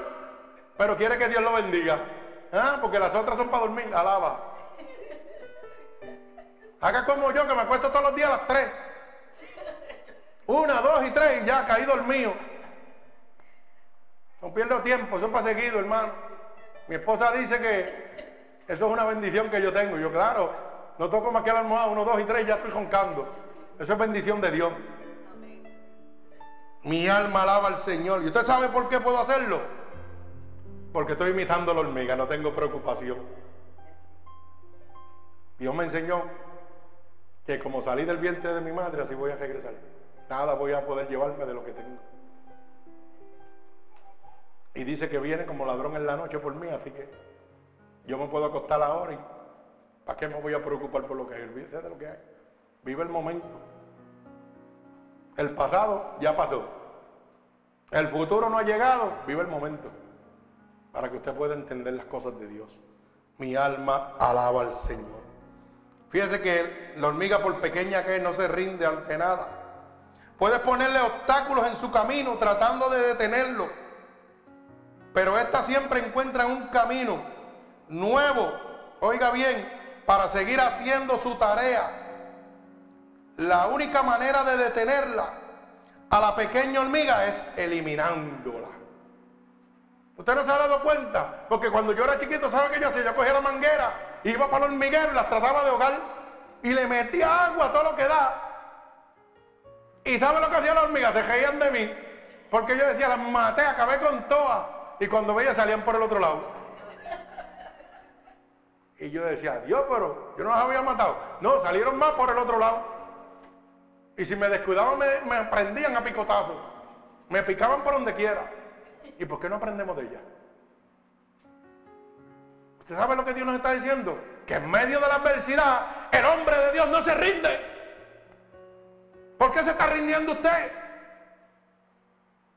pero quiere que Dios lo bendiga. ¿Ah? Porque las otras son para dormir, alaba. Haga como yo, que me acuesto todos los días a las 3. Una, dos y tres, y ya caí dormido. Pierdo tiempo, eso es para seguido, hermano. Mi esposa dice que eso es una bendición que yo tengo. Yo, claro, no toco más que la almohada, uno, dos y tres, ya estoy roncando. Eso es bendición de Dios. Mi alma alaba al Señor. ¿Y usted sabe por qué puedo hacerlo? Porque estoy imitando a la hormiga, no tengo preocupación. Dios me enseñó que como salí del vientre de mi madre, así voy a regresar. Nada voy a poder llevarme de lo que tengo. Y dice que viene como ladrón en la noche por mí, así que yo me puedo acostar ahora y ¿para qué me voy a preocupar por lo que hay? De lo que hay. Vive el momento. El pasado ya pasó. El futuro no ha llegado. Vive el momento. Para que usted pueda entender las cosas de Dios. Mi alma alaba al Señor. Fíjese que la hormiga, por pequeña que es, no se rinde ante nada. Puedes ponerle obstáculos en su camino tratando de detenerlo. Pero esta siempre encuentra un camino nuevo, oiga bien, para seguir haciendo su tarea. La única manera de detenerla a la pequeña hormiga es eliminándola. ¿Usted no se ha dado cuenta? Porque cuando yo era chiquito, ¿sabe qué yo hacía? Yo cogía la manguera, iba para el hormiguero y las trataba de ahogar y le metía agua a todo lo que da. ¿Y sabe lo que hacía la hormiga? Se reían de mí. Porque yo decía, las maté, acabé con todas. Y cuando veía salían por el otro lado. Y yo decía, Dios, pero yo no las había matado. No, salieron más por el otro lado. Y si me descuidaban, me, me prendían a picotazos. Me picaban por donde quiera. ¿Y por qué no aprendemos de ella? ¿Usted sabe lo que Dios nos está diciendo? Que en medio de la adversidad, el hombre de Dios no se rinde. ¿Por qué se está rindiendo usted?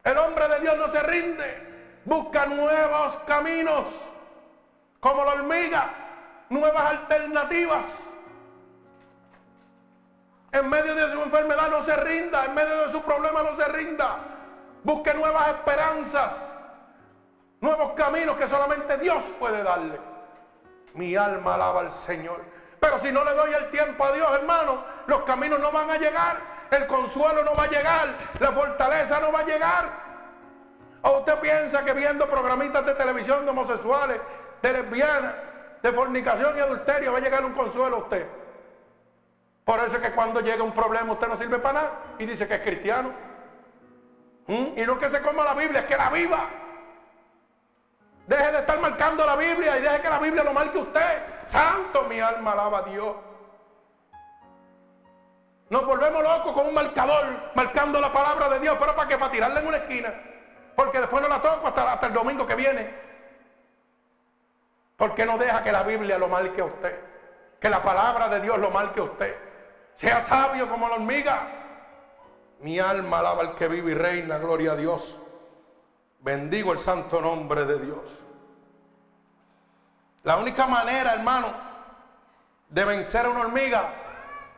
El hombre de Dios no se rinde. Busca nuevos caminos. Como la hormiga. Nuevas alternativas. En medio de su enfermedad no se rinda. En medio de su problema no se rinda. Busque nuevas esperanzas. Nuevos caminos que solamente Dios puede darle. Mi alma alaba al Señor. Pero si no le doy el tiempo a Dios, hermano, los caminos no van a llegar el consuelo no va a llegar, la fortaleza no va a llegar. ¿O usted piensa que viendo programitas de televisión de homosexuales, de lesbianas, de fornicación y adulterio va a llegar un consuelo a usted? Por eso es que cuando llega un problema usted no sirve para nada y dice que es cristiano. ¿Mm? Y no que se coma la Biblia, es que la viva. Deje de estar marcando la Biblia y deje que la Biblia lo marque usted. Santo mi alma alaba a Dios. Nos volvemos locos con un marcador, marcando la palabra de Dios, pero ¿para qué? Para tirarla en una esquina. Porque después no la toco hasta, el domingo que viene. ¿Por qué no deja que la Biblia lo marque a usted? Que la palabra de Dios lo marque a usted. Sea sabio como la hormiga. Mi alma alaba al que vive y reina, gloria a Dios. Bendigo el santo nombre de Dios. La única manera, hermano, de vencer a una hormiga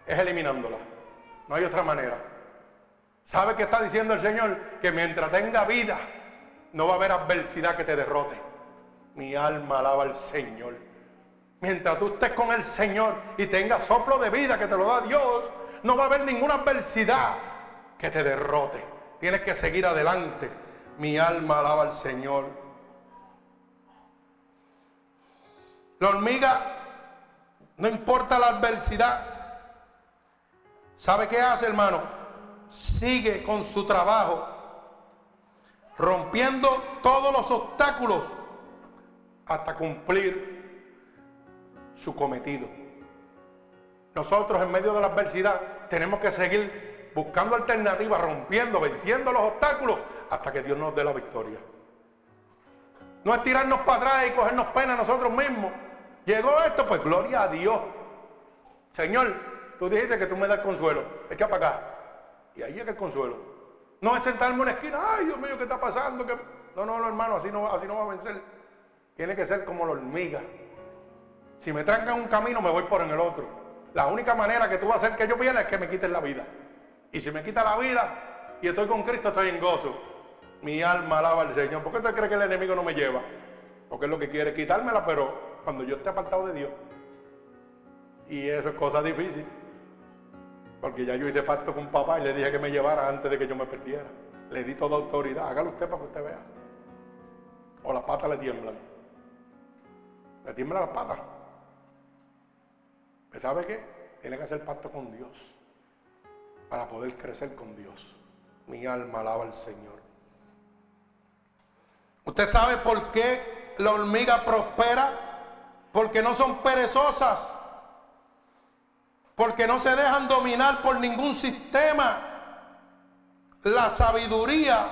es eliminándola. No hay otra manera. ¿Sabe qué está diciendo el Señor? Que mientras tenga vida, no va a haber adversidad que te derrote. Mi alma alaba al Señor. Mientras tú estés con el Señor y tengas soplo de vida que te lo da Dios, no va a haber ninguna adversidad que te derrote. Tienes que seguir adelante. Mi alma alaba al Señor. La hormiga, no importa la adversidad, ¿Sabe qué hace, hermano? Sigue con su trabajo, rompiendo todos los obstáculos hasta cumplir su cometido. Nosotros en medio de la adversidad tenemos que seguir buscando alternativas, rompiendo, venciendo los obstáculos hasta que Dios nos dé la victoria. No es tirarnos para atrás y cogernos pena nosotros mismos. Llegó esto, pues gloria a Dios. Señor, Tú dijiste que tú me das consuelo. Echa para acá. Y ahí llega el consuelo. No es sentarme en una esquina. Ay, Dios mío, ¿qué está pasando? No, no, no, hermano, así no, así no va a vencer. Tiene que ser como la hormiga. Si me trancan un camino, me voy por en el otro. La única manera que tú vas a hacer que yo pierda es que me quites la vida. Y si me quita la vida, y estoy con Cristo, estoy en gozo. Mi alma alaba al Señor. ¿Por qué usted cree que el enemigo no me lleva? Porque es lo que quiere quitármela, pero cuando yo esté apartado de Dios. Y eso es cosa difícil. Porque ya yo hice pacto con papá y le dije que me llevara antes de que yo me perdiera. Le di toda autoridad. Hágalo usted para que usted vea. O las patas le tiemblan. Le tiemblan las patas. ¿Sabe qué? Tiene que hacer pacto con Dios para poder crecer con Dios. Mi alma alaba al Señor. ¿Usted sabe por qué la hormiga prospera? Porque no son perezosas. Porque no se dejan dominar por ningún sistema. La sabiduría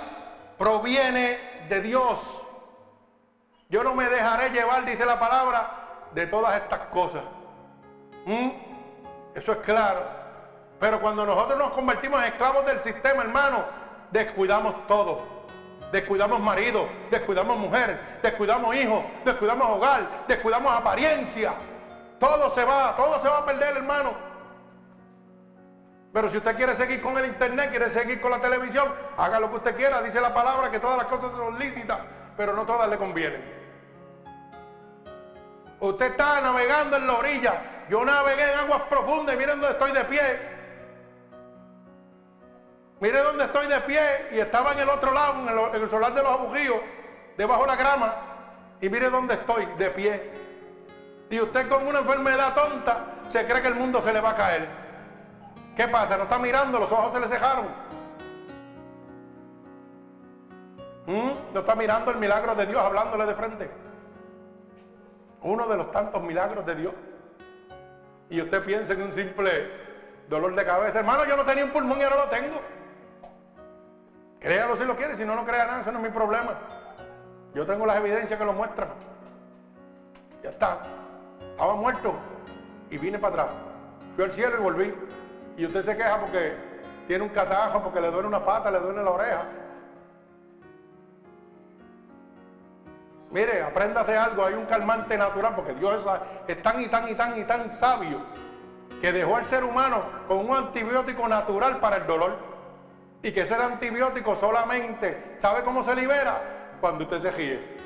proviene de Dios. Yo no me dejaré llevar, dice la palabra, de todas estas cosas. ¿Mm? Eso es claro. Pero cuando nosotros nos convertimos en esclavos del sistema, hermano, descuidamos todo. Descuidamos marido, descuidamos mujer, descuidamos hijo, descuidamos hogar, descuidamos apariencia. Todo se va, todo se va a perder, hermano. Pero si usted quiere seguir con el internet, quiere seguir con la televisión, haga lo que usted quiera. Dice la palabra que todas las cosas son lícitas, pero no todas le convienen. Usted está navegando en la orilla. Yo navegué en aguas profundas y miren dónde estoy de pie. Mire dónde estoy de pie y estaba en el otro lado, en el, solar de los abujíos, debajo de la grama. Y mire dónde estoy, de pie. Y usted con una enfermedad tonta se cree que el mundo se le va a caer. ¿Qué pasa? ¿No está mirando? Los ojos se le cejaron. ¿Mm? No está mirando el milagro de Dios hablándole de frente. Uno de los tantos milagros de Dios. Y usted piensa en un simple dolor de cabeza. Hermano, yo no tenía un pulmón y ahora lo tengo. Créalo si lo quiere, si no, no crea nada, eso no es mi problema. Yo tengo las evidencias que lo muestran. Ya está. Estaba muerto y vine para atrás. Fui al cielo y volví. Y usted se queja porque tiene un catajo, porque le duele una pata, le duele la oreja. Mire, apréndase algo, hay un calmante natural, porque Dios es tan y tan y tan y tan sabio que dejó al ser humano con un antibiótico natural para el dolor. Y que ese antibiótico solamente, ¿sabe cómo se libera? Cuando usted se ríe.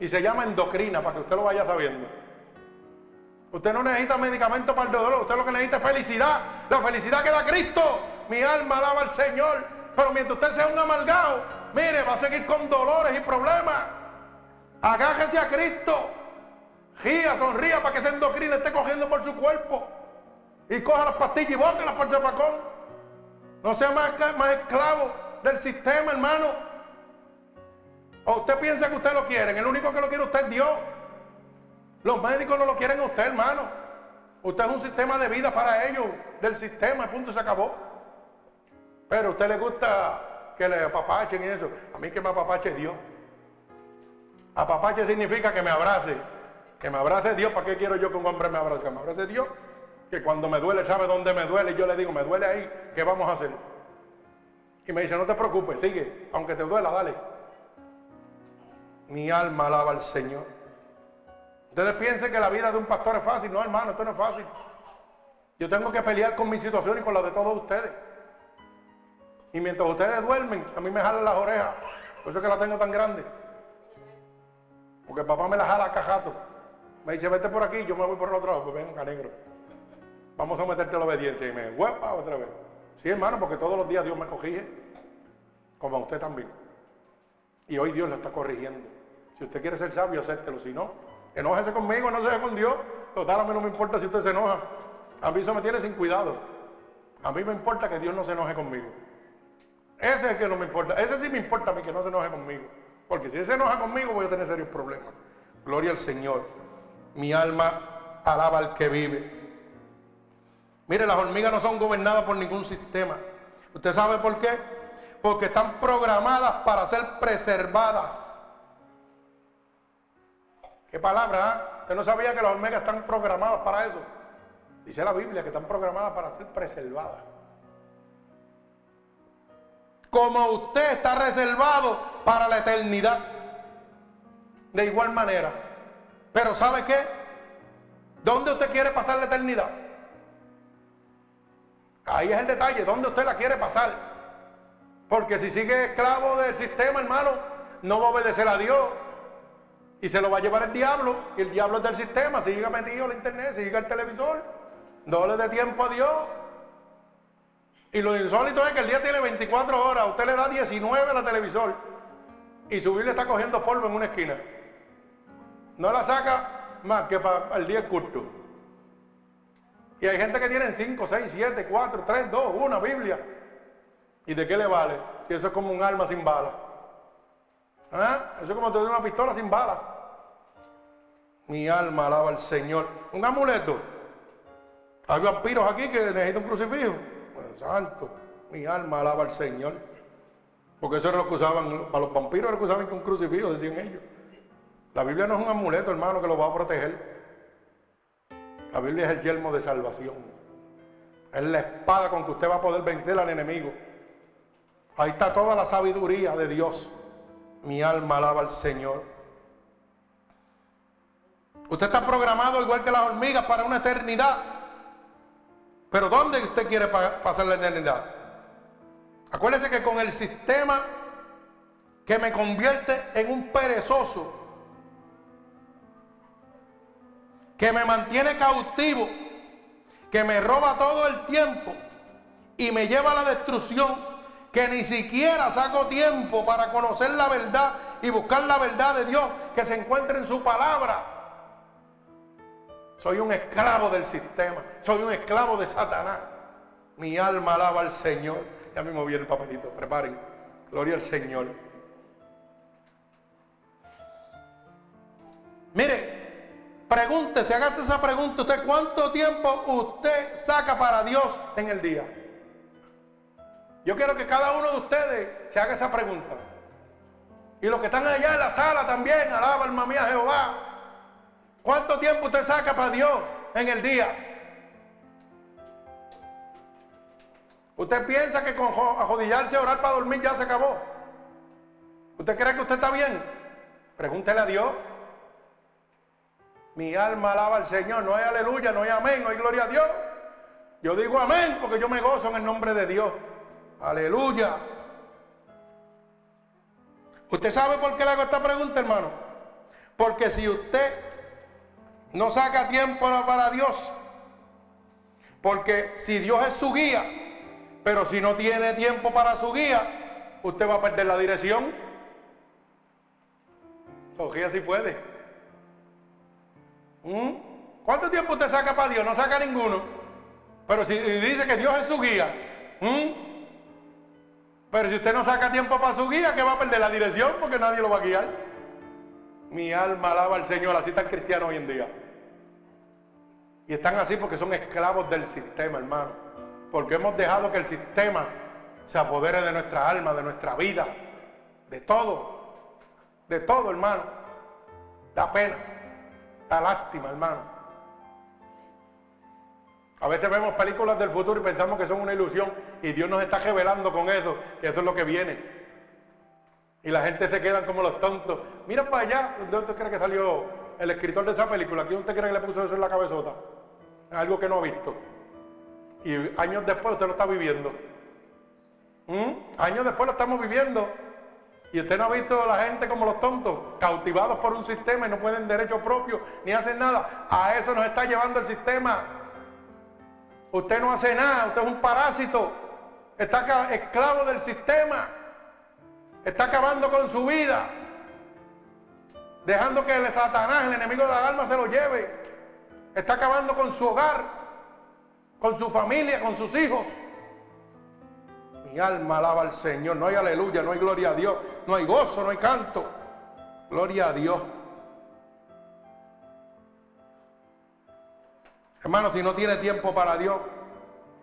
Y se llama endocrina, para que usted lo vaya sabiendo. Usted no necesita medicamento para el dolor, usted lo que necesita es felicidad. La felicidad que da Cristo. Mi alma alaba al Señor. Pero mientras usted sea un amargado, mire, va a seguir con dolores y problemas. Agájese a Cristo. Ría, sonría para que ese endocrina esté cogiendo por su cuerpo. Y coja las pastillas y bótelas por el zafacón. No sea más, más esclavo del sistema, hermano. O usted piensa que usted lo quiere. El único que lo quiere usted es Dios. Los médicos no lo quieren a usted, hermano. Usted es un sistema de vida para ellos, del sistema, punto, se acabó. Pero a usted le gusta que le apapachen y eso. A mí que me apapache Dios. Apapache significa que me abrace. Que me abrace Dios. ¿Para qué quiero yo que un hombre me abrace? Que me abrace Dios. Que cuando me duele, sabe dónde me duele. Y yo le digo, me duele ahí. ¿Qué vamos a hacer? Y me dice, no te preocupes, sigue. Aunque te duela, dale. Mi alma alaba al Señor. Ustedes piensen que la vida de un pastor es fácil. No, hermano, esto no es fácil. Yo tengo que pelear con mi situación y con la de todos ustedes. Y mientras ustedes duermen, a mí me jalan las orejas. Por eso es que la tengo tan grande. Porque papá me la jala a cajato. Me dice, vete por aquí, yo me voy por el otro lado. Pues venga, negro. Vamos a meterte a la obediencia. Y me huepa otra vez. Sí, hermano, porque todos los días Dios me corrige. Como a usted también. Y hoy Dios lo está corrigiendo. Si usted quiere ser sabio, acéptelo. Si no, enójese conmigo, no se con Dios. Total, a mí no me importa si usted se enoja. A mí eso me tiene sin cuidado. A mí me importa que Dios no se enoje conmigo. Ese es el que no me importa. Ese sí me importa a mí que no se enoje conmigo. Porque si él se enoja conmigo voy a tener serios problemas. Gloria al Señor. Mi alma alaba al que vive. Mire, las hormigas no son gobernadas por ningún sistema. ¿Usted sabe por qué? Porque están programadas para ser preservadas. ¿Qué palabra? Ah? ¿Usted no sabía que las hormigas están programadas para eso? Dice la Biblia que están programadas para ser preservadas como usted está reservado para la eternidad. De igual manera. Pero ¿sabe qué? ¿Dónde usted quiere pasar la eternidad? Ahí es el detalle, ¿dónde usted la quiere pasar? Porque si sigue esclavo del sistema, hermano, no va a obedecer a Dios. Y se lo va a llevar el diablo. Y el diablo es del sistema. Siga metido en la internet, siga el televisor. No le dé tiempo a Dios. Y lo insólito es que el día tiene 24 horas. Usted le da 19 a la televisor. Y su Biblia está cogiendo polvo en una esquina. No la saca más que para el día culto. Y hay gente que tiene 5, 6, 7, 4, 3, 2, 1 Biblia. ¿Y de qué le vale? Si eso es como un arma sin bala. ¿Ah? Eso es como tener una pistola sin bala. Mi alma alaba al Señor. Un amuleto. Hay vampiros aquí que necesitan un crucifijo. santo, mi alma alaba al Señor. Porque eso era lo que usaban, para los vampiros era lo que usaban con crucifijo, decían ellos. La Biblia no es un amuleto, hermano, que lo va a proteger. La Biblia es el yelmo de salvación. Es la espada con que usted va a poder vencer al enemigo. Ahí está toda la sabiduría de Dios. Mi alma alaba al Señor. Usted está programado igual que las hormigas para una eternidad. Pero ¿dónde usted quiere pasar la eternidad? Acuérdese que con el sistema que me convierte en un perezoso, que me mantiene cautivo, que me roba todo el tiempo y me lleva a la destrucción, que ni siquiera saco tiempo para conocer la verdad y buscar la verdad de Dios que se encuentra en su palabra. Soy un esclavo del sistema, soy un esclavo de Satanás. Mi alma alaba al Señor. Ya mismo viene el papelito, preparen. Gloria al Señor. Mire, Pregúntese, hágase esa pregunta usted, ¿cuánto tiempo usted saca para Dios en el día? Yo quiero que cada uno de ustedes se haga esa pregunta. Y los que están allá en la sala también, alaba alma mía Jehová. ¿Cuánto tiempo usted saca para Dios en el día? ¿Usted piensa que con ajodillarse a orar para dormir ya se acabó? ¿Usted cree que usted está bien? Pregúntele a Dios. Mi alma alaba al Señor. No hay aleluya, no hay amén, no hay gloria a Dios. Yo digo amén porque yo me gozo en el nombre de Dios. Aleluya. ¿Usted sabe por qué le hago esta pregunta, hermano? Porque si usted no saca tiempo para Dios, porque si Dios es su guía, pero si no tiene tiempo para su guía, usted va a perder la dirección. Sofía si puede. ¿Mm? ¿Cuánto tiempo usted saca para Dios? No saca ninguno. Pero si dice que Dios es su guía. ¿Mm? Pero si usted no saca tiempo para su guía, ¿qué va a perder la dirección? Porque nadie lo va a guiar. Mi alma alaba al Señor. Así están cristianos hoy en día. Y están así porque son esclavos del sistema, hermano. Porque hemos dejado que el sistema se apodere de nuestra alma, de nuestra vida, de todo. De todo, hermano. Da pena. Da lástima, hermano. A veces vemos películas del futuro y pensamos que son una ilusión y Dios nos está revelando con eso, que eso es lo que viene. Y la gente se queda como los tontos. Mira para allá, ¿dónde usted cree que salió el escritor de esa película? ¿Quién usted cree que le puso eso en la cabezota? Algo que no ha visto. Y años después usted lo está viviendo. ¿Mm? Años después lo estamos viviendo. Y usted no ha visto a la gente como los tontos, cautivados por un sistema y no pueden derecho propio ni hacen nada. A eso nos está llevando el sistema. Usted no hace nada, usted es un parásito. Está esclavo del sistema. Está acabando con su vida. Dejando que el Satanás, el enemigo de la alma, se lo lleve. Está acabando con su hogar, con su familia, con sus hijos. Mi alma alaba al Señor. No hay aleluya, no hay gloria a Dios, no hay gozo, no hay canto. Gloria a Dios. Hermano, si no tiene tiempo para Dios,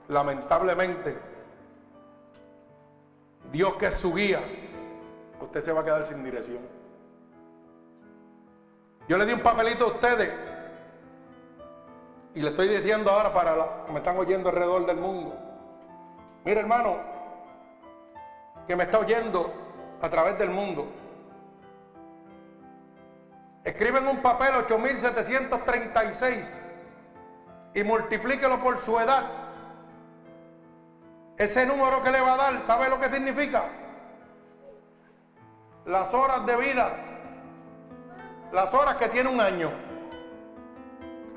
lamentablemente, Dios que es su guía, usted se va a quedar sin dirección. Yo le di un papelito a ustedes y le estoy diciendo ahora para los que me están oyendo alrededor del mundo. Mire, hermano, que me está oyendo a través del mundo. Escriben un papel 8736 y multiplíquelo por su edad. Ese número que le va a dar, ¿sabe lo que significa? Las horas de vida. Las horas que tiene un año.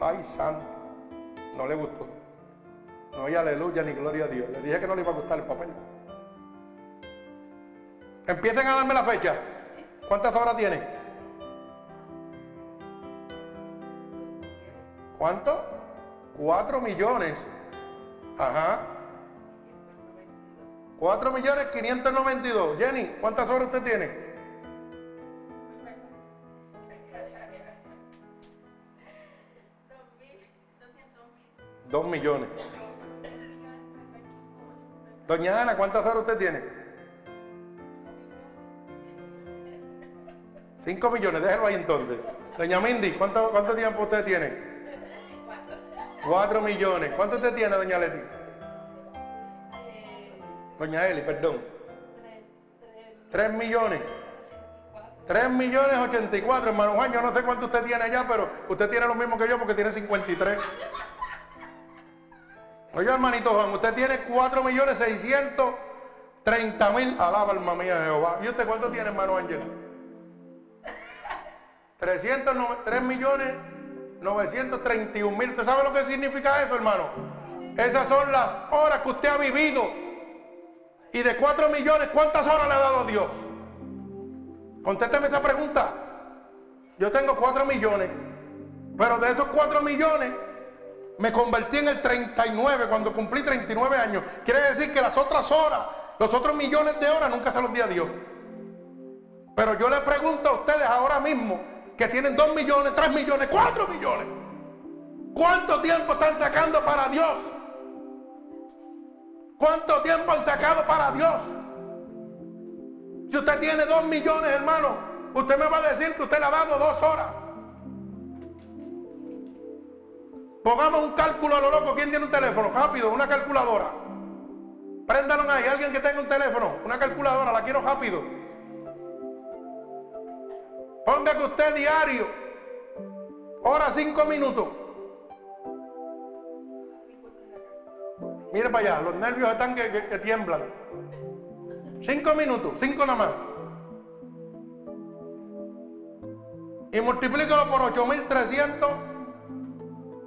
Ay, santo. No le gustó. No hay aleluya ni gloria a Dios. Le dije que no le iba a gustar el papel. Empiecen a darme la fecha. ¿Cuántas horas tiene? ¿Cuánto? Cuatro millones. Ajá. Cuatro millones quinientos noventa y dos. Jenny, ¿cuántas horas usted tiene? Dos millones. Doña Ana, ¿cuántas horas usted tiene? Cinco millones, déjelo ahí entonces. Doña Mindy, ¿cuánto, cuánto tiempo usted tiene? Cuatro millones. ¿Cuánto usted tiene, doña Leti? Doña Eli, perdón. Tres millones. Tres millones ochenta y cuatro, hermano Juan. Yo no sé cuánto usted tiene allá, pero usted tiene lo mismo que yo porque tiene 53. Oye, hermanito Juan, usted tiene 4 millones 630 mil. Alaba alma mía Jehová. ¿Y usted cuánto tiene, hermano Ángel? 303 millones 931 mil. ¿Usted sabe lo que significa eso, hermano? Esas son las horas que usted ha vivido. Y de 4 millones, ¿cuántas horas le ha dado Dios? Contésteme esa pregunta. Yo tengo 4 millones. Pero de esos 4 millones, me convertí en el 39 cuando cumplí 39 años. Quiere decir que las otras horas, los otros millones de horas nunca se los di a Dios. Pero yo le pregunto a ustedes ahora mismo que tienen 2 millones, 3 millones, 4 millones. ¿Cuánto tiempo están sacando para Dios? ¿Cuánto tiempo han sacado para Dios? Si usted tiene 2 millones, hermano, usted me va a decir que usted le ha dado dos horas. Pongamos un cálculo a lo loco. ¿Quién tiene un teléfono? Rápido, una calculadora. Préndalo ahí. Alguien que tenga un teléfono, una calculadora, la quiero rápido. Ponga que usted diario, hora cinco minutos. Mire para allá, los nervios están que, tiemblan. Cinco minutos, cinco nada más. Y multiplícalo por 8300,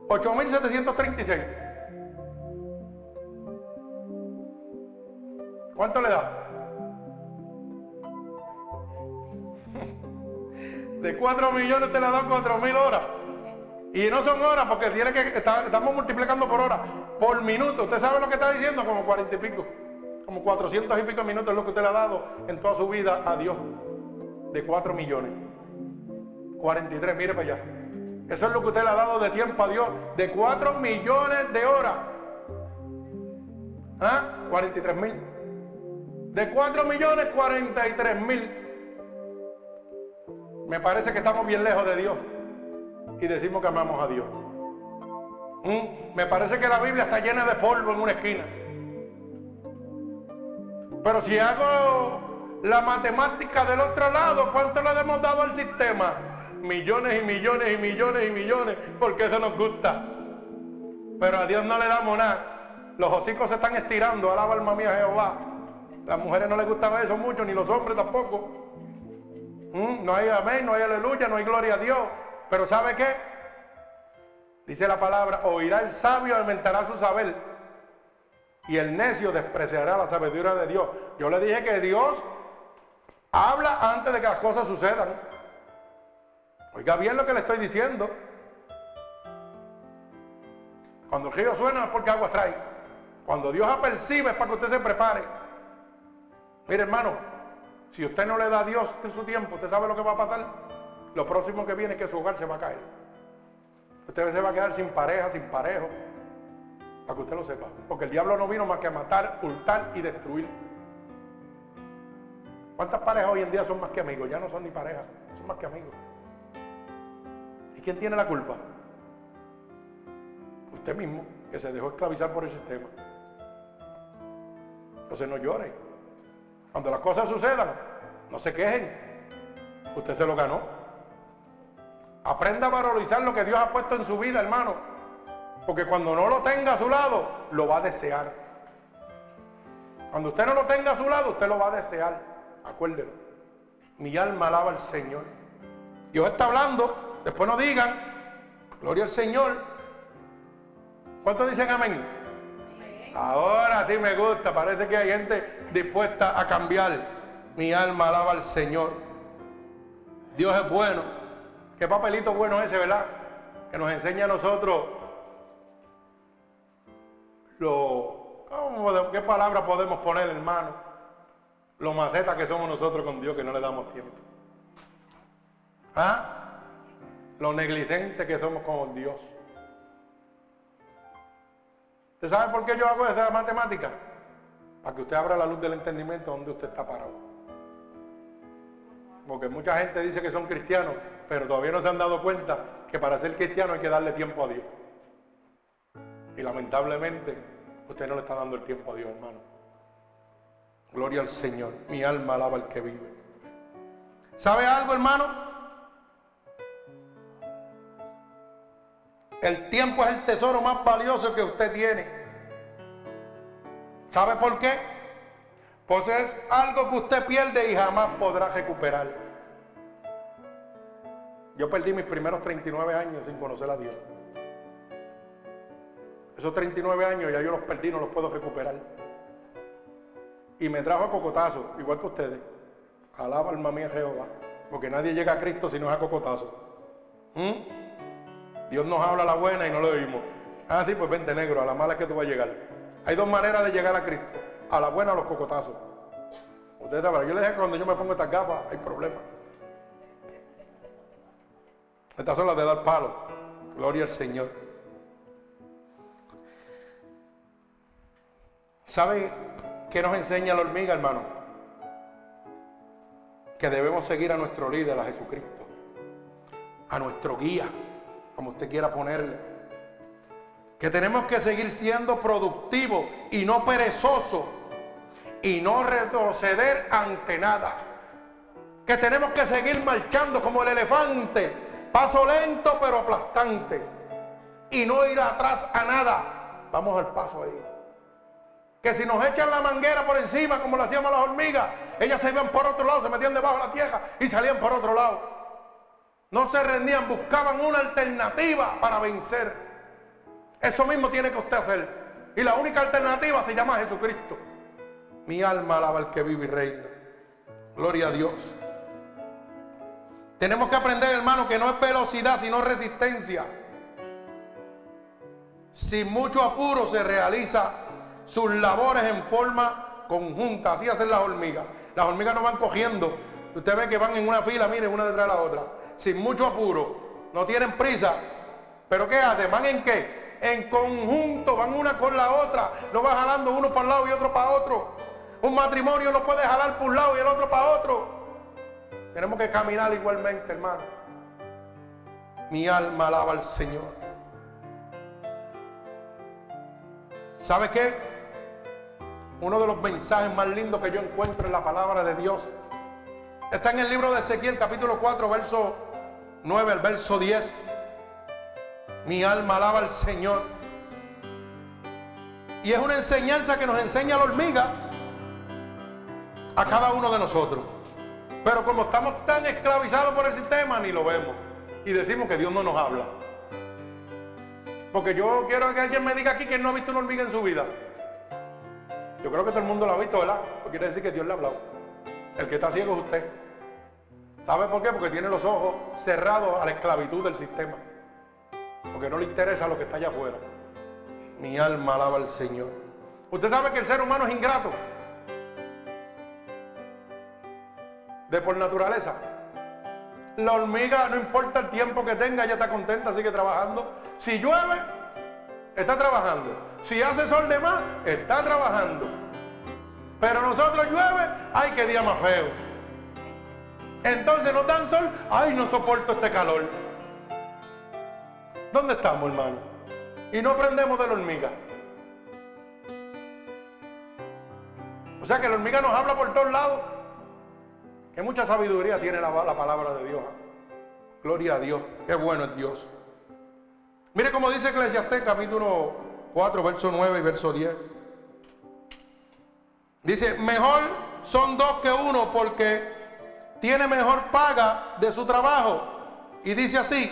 8736. ¿Cuánto le da? De 4 millones te le dan 4 mil horas. Y no son horas porque tiene que estamos multiplicando por hora, por minuto. ¿Usted sabe lo que está diciendo? Como 40 y pico. Como 400 y pico minutos es lo que usted le ha dado en toda su vida a Dios. De 4 millones. 43, mire para allá. Eso es lo que usted le ha dado de tiempo a Dios. De 4 millones de horas. ¿Ah? 43 mil. De 4 millones, 43 mil. Me parece que estamos bien lejos de Dios. Y decimos que amamos a Dios. ¿Mm? Me parece que la Biblia está llena de polvo en una esquina. Pero si hago la matemática del otro lado, ¿cuánto le hemos dado al sistema? Millones y millones y millones y millones, porque eso nos gusta. Pero a Dios no le damos nada. Los hocicos se están estirando, alaba alma mía Jehová. Las mujeres no les gustaba eso mucho, ni los hombres tampoco. ¿Mm? No hay amén, no hay aleluya, no hay gloria a Dios. Pero ¿sabe qué? Dice la palabra, oirá el sabio, aumentará su saber y el necio despreciará la sabiduría de Dios. Yo le dije que Dios habla antes de que las cosas sucedan. Oiga bien lo que le estoy diciendo. Cuando el río suena es porque agua trae. Cuando Dios apercibe es para que usted se prepare. Mire hermano, si usted no le da a Dios en su tiempo, ¿usted sabe lo que va a pasar? Lo próximo que viene es que su hogar se va a caer. Usted se va a quedar sin pareja, sin parejo. Para que usted lo sepa. Porque el diablo no vino más que a matar, hurtar y destruir. ¿Cuántas parejas hoy en día son más que amigos? Ya no son ni parejas, son más que amigos. ¿Y quién tiene la culpa? Usted mismo, que se dejó esclavizar por el sistema. Entonces no llore. Cuando las cosas sucedan, no se quejen. Usted se lo ganó. Aprenda a valorizar lo que Dios ha puesto en su vida, hermano. Porque cuando no lo tenga a su lado, lo va a desear. Cuando usted no lo tenga a su lado, usted lo va a desear. Acuérdelo. Mi alma alaba al Señor. Dios está hablando. Después no digan, gloria al Señor. ¿Cuántos dicen amén? Ahora sí me gusta. Parece que hay gente dispuesta a cambiar. Mi alma alaba al Señor. Dios es bueno. Qué papelito bueno ese, ¿verdad? Que nos enseña a nosotros lo ¿Qué palabra podemos poner, hermano? Lo maceta que somos nosotros con Dios que no le damos tiempo. ¿Ah? Lo negligente que somos con Dios. ¿Usted sabe por qué yo hago esa matemática? Para que usted abra la luz del entendimiento donde usted está parado. Porque mucha gente dice que son cristianos, pero todavía no se han dado cuenta que para ser cristiano hay que darle tiempo a Dios. Y lamentablemente Usted no le está dando el tiempo a Dios, hermano. Gloria al Señor. Mi alma alaba al que vive. ¿Sabe algo, hermano? El tiempo es el tesoro más valioso que usted tiene. ¿Sabe por qué? Pues es algo que usted pierde y jamás podrá recuperar. Yo perdí mis primeros 39 años sin conocer a Dios. Esos 39 años ya yo los perdí, no los puedo recuperar. Y me trajo a cocotazo, igual que ustedes. Alaba alma mía Jehová. Porque nadie llega a Cristo si no es a cocotazo. ¿Mm? Dios nos habla la buena y no lo oímos. Ah, sí, pues vente negro, a la mala es que tú vas a llegar. Hay dos maneras de llegar a Cristo. A la buena a los cocotazos. Ustedes saben, yo les dije que cuando yo me pongo estas gafas hay problemas. Estas son las de dar palo. Gloria al Señor. ¿Sabe qué nos enseña la hormiga, hermano? Que debemos seguir a nuestro líder, a Jesucristo. A nuestro guía, como usted quiera ponerle. Que tenemos que seguir siendo productivos y no perezosos. Y no retroceder ante nada. Que tenemos que seguir marchando como el elefante. Paso lento pero aplastante. Y no ir atrás a nada. Vamos al paso ahí. Que si nos echan la manguera por encima, como lo hacíamos las hormigas, ellas se iban por otro lado, se metían debajo de la tierra y salían por otro lado. No se rendían, buscaban una alternativa para vencer. Eso mismo tiene que usted hacer. Y la única alternativa se llama Jesucristo. Mi alma alaba al que vive y reina. Gloria a Dios. Tenemos que aprender, hermano, que no es velocidad, sino resistencia. Sin mucho apuro se realiza sus labores en forma conjunta. Así hacen las hormigas. Las hormigas no van cogiendo. Usted ve que van en una fila, miren, una detrás de la otra. Sin mucho apuro. No tienen prisa. ¿Pero qué hacen? ¿Van en qué? En conjunto, van una con la otra. No van jalando uno para un lado y otro para otro. Un matrimonio no puede jalar por un lado y el otro para otro. Tenemos que caminar igualmente, hermano. Mi alma alaba al Señor. ¿Sabe qué? uno de los mensajes más lindos que yo encuentro en la palabra de Dios. Está en el libro de Ezequiel, capítulo 4, verso 9, el verso 10. Mi alma alaba al Señor. Y es una enseñanza que nos enseña la hormiga a cada uno de nosotros. Pero como estamos tan esclavizados por el sistema, ni lo vemos. Y decimos que Dios no nos habla. Porque yo quiero que alguien me diga aquí que no ha visto una hormiga en su vida. Yo creo que todo el mundo lo ha visto, ¿verdad? Porque quiere decir que Dios le ha hablado. El que está ciego es usted. ¿Sabe por qué? Porque tiene los ojos cerrados a la esclavitud del sistema. Porque no le interesa lo que está allá afuera. Mi alma alaba al Señor. Usted sabe que el ser humano es ingrato. De por naturaleza. La hormiga, no importa el tiempo que tenga, ella está contenta, sigue trabajando. Si llueve, está trabajando. Si hace sol de más, está trabajando. Pero nosotros llueve, ay, qué día más feo. Entonces nos dan sol, ay, no soporto este calor. ¿Dónde estamos, hermano? Y no aprendemos de la hormiga. O sea que la hormiga nos habla por todos lados. Que mucha sabiduría tiene la, la palabra de Dios. Gloria a Dios. Qué bueno es Dios. Mire cómo dice Eclesiastés capítulo 4, verso 9 y verso 10. Dice, mejor son dos que uno porque tiene mejor paga de su trabajo. Y dice así,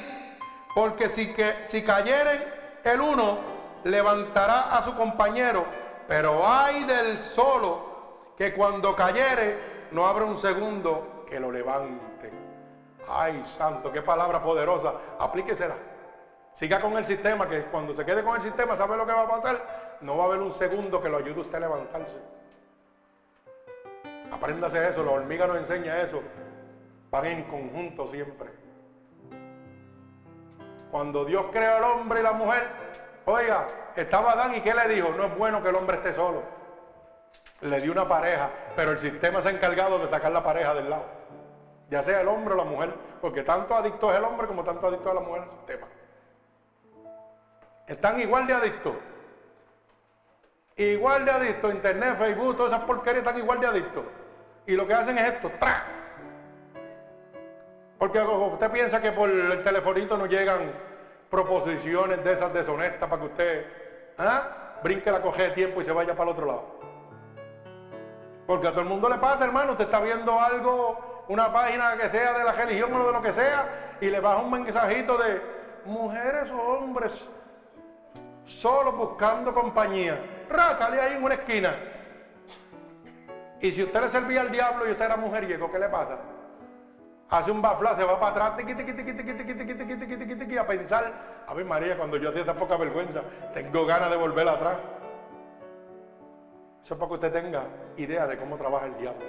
porque si, que, si cayeren el uno, levantará a su compañero, pero hay del solo que cuando cayere no habrá un segundo que lo levante. Ay, santo, qué palabra poderosa. Aplíquesela. Siga con el sistema, que cuando se quede con el sistema, ¿sabe lo que va a pasar? No va a haber un segundo que lo ayude usted a levantarse. Apréndase eso, la hormiga nos enseña eso. Van en conjunto siempre. Cuando Dios creó al hombre y la mujer, oiga, estaba Adán y ¿qué le dijo? No es bueno que el hombre esté solo. Le dio una pareja, pero el sistema se ha encargado de sacar la pareja del lado. Ya sea el hombre o la mujer, porque tanto adicto es el hombre como tanto adicto es la mujer al sistema. Están igual de adictos. Igual de adictos. Internet, Facebook, todas esas porquerías están igual de adictos. Y lo que hacen es esto, ¡tra! Porque usted piensa que por el telefonito no llegan proposiciones de esas deshonestas para que usted ¿ah? brinque la coge de tiempo y se vaya para el otro lado. Porque a todo el mundo le pasa, hermano, usted está viendo algo, una página que sea de la religión o de lo que sea, y le baja un mensajito de mujeres o hombres solo buscando compañía. Ra, salía ahí en una esquina. Y si usted le servía al diablo y usted era mujeriego, ¿qué le pasa? Hace un bafla, se va para atrás, tiqui, tiqui, tiqui, tiqui, tiqui, tiqui, tiqui, tiqui, a pensar. A ver, María, cuando yo hacía esa poca vergüenza, tengo ganas de volver atrás. Eso es para que usted tenga idea de cómo trabaja el diablo.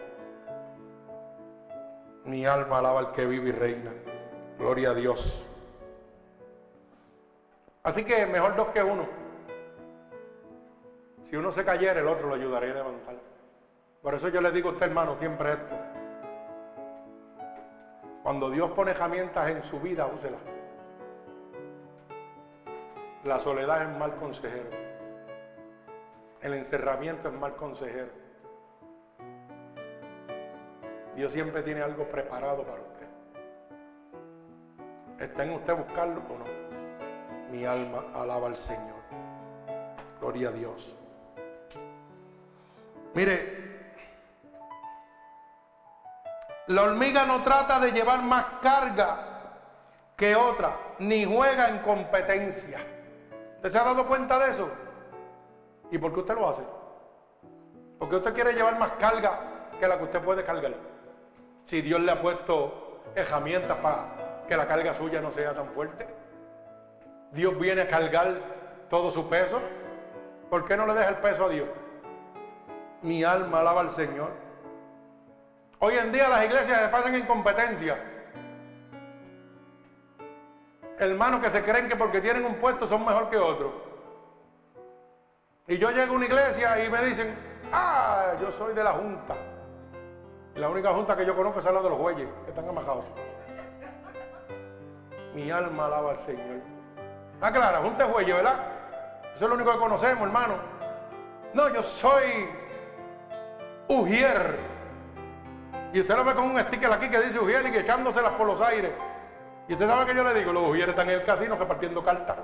Mi alma alaba al que vive y reina. Gloria a Dios. Así que mejor dos que uno. Si uno se cayera, el otro lo ayudaría a levantar. Por eso yo le digo a usted, hermano, siempre esto. Cuando Dios pone herramientas en su vida, úsela. La soledad es mal consejero. El encerramiento es mal consejero. Dios siempre tiene algo preparado para usted. ¿Está en usted buscarlo o no? Mi alma alaba al Señor. Gloria a Dios. Mire, la hormiga no trata de llevar más carga que otra, ni juega en competencia. ¿Usted se ha dado cuenta de eso? ¿Y por qué usted lo hace? Porque usted quiere llevar más carga que la que usted puede cargar. Si Dios le ha puesto herramientas para que la carga suya no sea tan fuerte. Dios viene a cargar todo su peso. ¿Por qué no le deja el peso a Dios? Mi alma alaba al Señor. Hoy en día las iglesias se pasan en competencia. Hermanos que se creen que porque tienen un puesto son mejor que otros. Y yo llego a una iglesia y me dicen, ah, yo soy de la junta. la única junta que yo conozco es la de los bueyes, que están amajados. Mi alma alaba al Señor. Ah, claro, junta de bueyes, ¿verdad? Eso es lo único que conocemos, hermano. No, yo soy Ujier y usted lo ve con un sticker aquí que dice Ujier y echándoselas por los aires. Y usted sabe que yo le digo, los Ujieres están en el casino repartiendo cartas.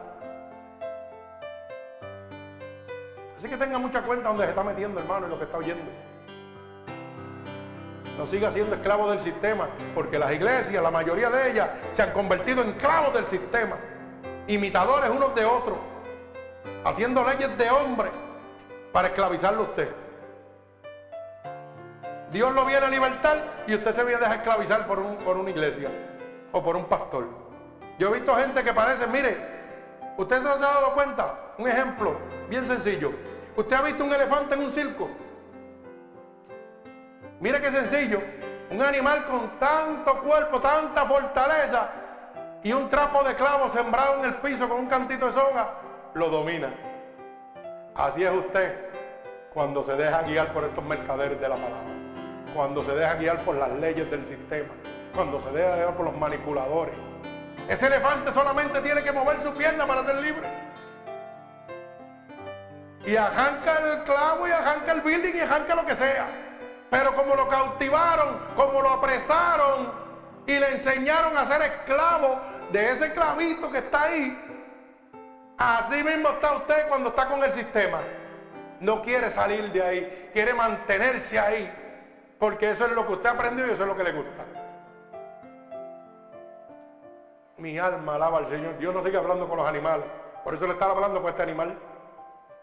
Así que tenga mucha cuenta donde se está metiendo, hermano, y lo que está oyendo. No siga siendo esclavo del sistema, porque las iglesias, la mayoría de ellas, se han convertido en esclavos del sistema, imitadores unos de otros, haciendo leyes de hombre para esclavizarlo a usted. Dios lo viene a libertar y usted se viene a dejar esclavizar por, por una iglesia o por un pastor. Yo he visto gente que parece, mire, usted no se ha dado cuenta, un ejemplo bien sencillo. ¿Usted ha visto un elefante en un circo? Mire qué sencillo. Un animal con tanto cuerpo, tanta fortaleza y un trapo de clavo sembrado en el piso con un cantito de soga, lo domina. Así es usted cuando se deja guiar por estos mercaderes de la palabra cuando se deja guiar por las leyes del sistema, cuando se deja guiar por los manipuladores. Ese elefante solamente tiene que mover su pierna para ser libre. Y arranca el clavo y arranca el building y arranca lo que sea. Pero como lo cautivaron, como lo apresaron y le enseñaron a ser esclavo de ese clavito que está ahí, así mismo está usted cuando está con el sistema. No quiere salir de ahí quiere mantenerse ahí, porque eso es lo que usted aprendió y eso es lo que le gusta. Mi alma alaba al Señor. Dios no sigue hablando con los animales. Por eso le estaba hablando con este animal.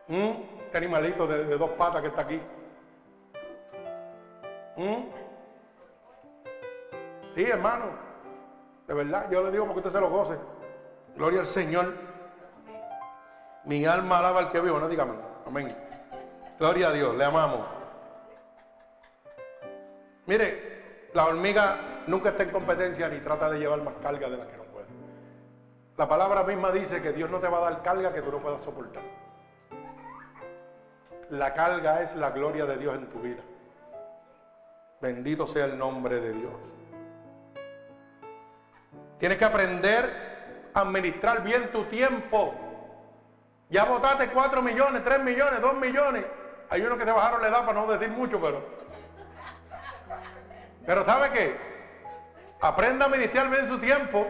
¿Mm? Este animalito de, dos patas que está aquí. ¿Mm? Sí, hermano. De verdad, yo le digo porque usted se lo goce. Gloria al Señor. Mi alma alaba al que vivo, no dígame. Amén. Gloria a Dios, le amamos. Mire, la hormiga nunca está en competencia ni trata de llevar más carga de la que no puede. La palabra misma dice que Dios no te va a dar carga que tú no puedas soportar. La carga es la gloria de Dios en tu vida. Bendito sea el nombre de Dios. Tienes que aprender a administrar bien tu tiempo. Ya votaste 4 millones, 3 millones, 2 millones. Hay unos que se bajaron la edad para no decir mucho, pero. Pero ¿sabe qué? Aprenda a administrar bien su tiempo.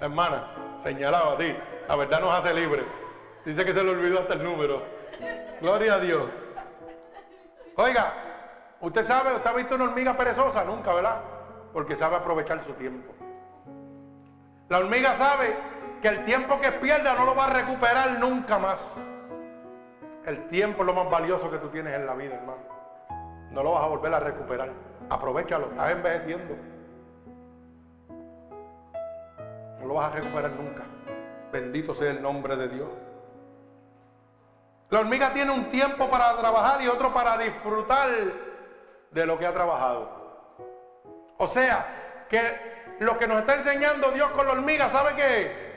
Hermana, señalaba a ti. La verdad nos hace libre. Dice que se le olvidó hasta el número. Gloria a Dios. Oiga, usted sabe, usted ha visto una hormiga perezosa, nunca, ¿verdad? Porque sabe aprovechar su tiempo. La hormiga sabe que el tiempo que pierda no lo va a recuperar nunca más. El tiempo es lo más valioso que tú tienes en la vida, hermano. No lo vas a volver a recuperar. Aprovechalo, estás envejeciendo. No lo vas a recuperar nunca. Bendito sea el nombre de Dios. La hormiga tiene un tiempo para trabajar y otro para disfrutar de lo que ha trabajado. O sea, que lo que nos está enseñando Dios con la hormiga, ¿sabe qué?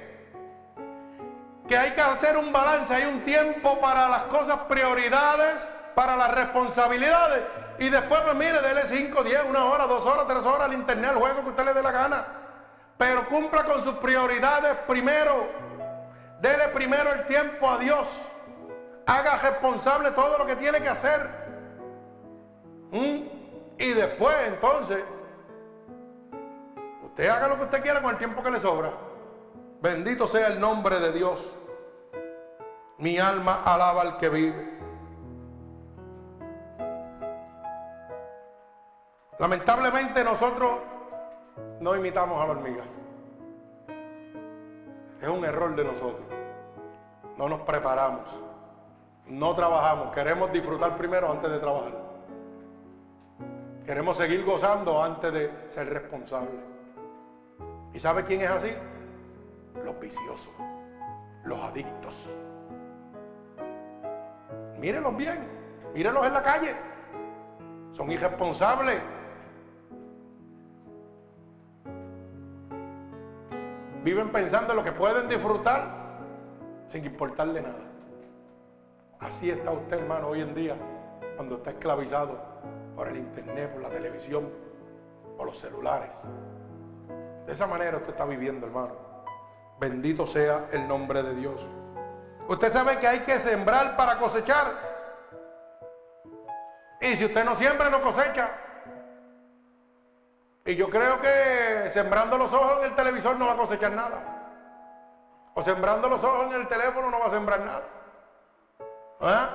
Que hay que hacer un balance, hay un tiempo para las cosas prioridades, para las responsabilidades. Y después, pues mire, dele 5, 10, una hora, dos horas, tres horas al internet, al juego que usted le dé la gana. Pero cumpla con sus prioridades primero. Dele primero el tiempo a Dios. Haga responsable todo lo que tiene que hacer. ¿Mm? Y después, entonces, usted haga lo que usted quiera con el tiempo que le sobra. Bendito sea el nombre de Dios. Mi alma alaba al que vive. Lamentablemente nosotros no imitamos a la hormiga. Es un error de nosotros. No nos preparamos. No trabajamos. Queremos disfrutar primero antes de trabajar. Queremos seguir gozando antes de ser responsables. ¿Y sabe quién es así? Los viciosos, los adictos. Mírenlos bien, mírenlos en la calle. Son irresponsables. Viven pensando en lo que pueden disfrutar sin importarle nada. Así está usted, hermano, hoy en día, cuando está esclavizado por el internet, por la televisión, por los celulares. De esa manera usted está viviendo, hermano. Bendito sea el nombre de Dios. Usted sabe que hay que sembrar para cosechar. Y si usted no siembra, no cosecha. Y yo creo que sembrando los ojos en el televisor no va a cosechar nada. O sembrando los ojos en el teléfono no va a sembrar nada. ¿Ah?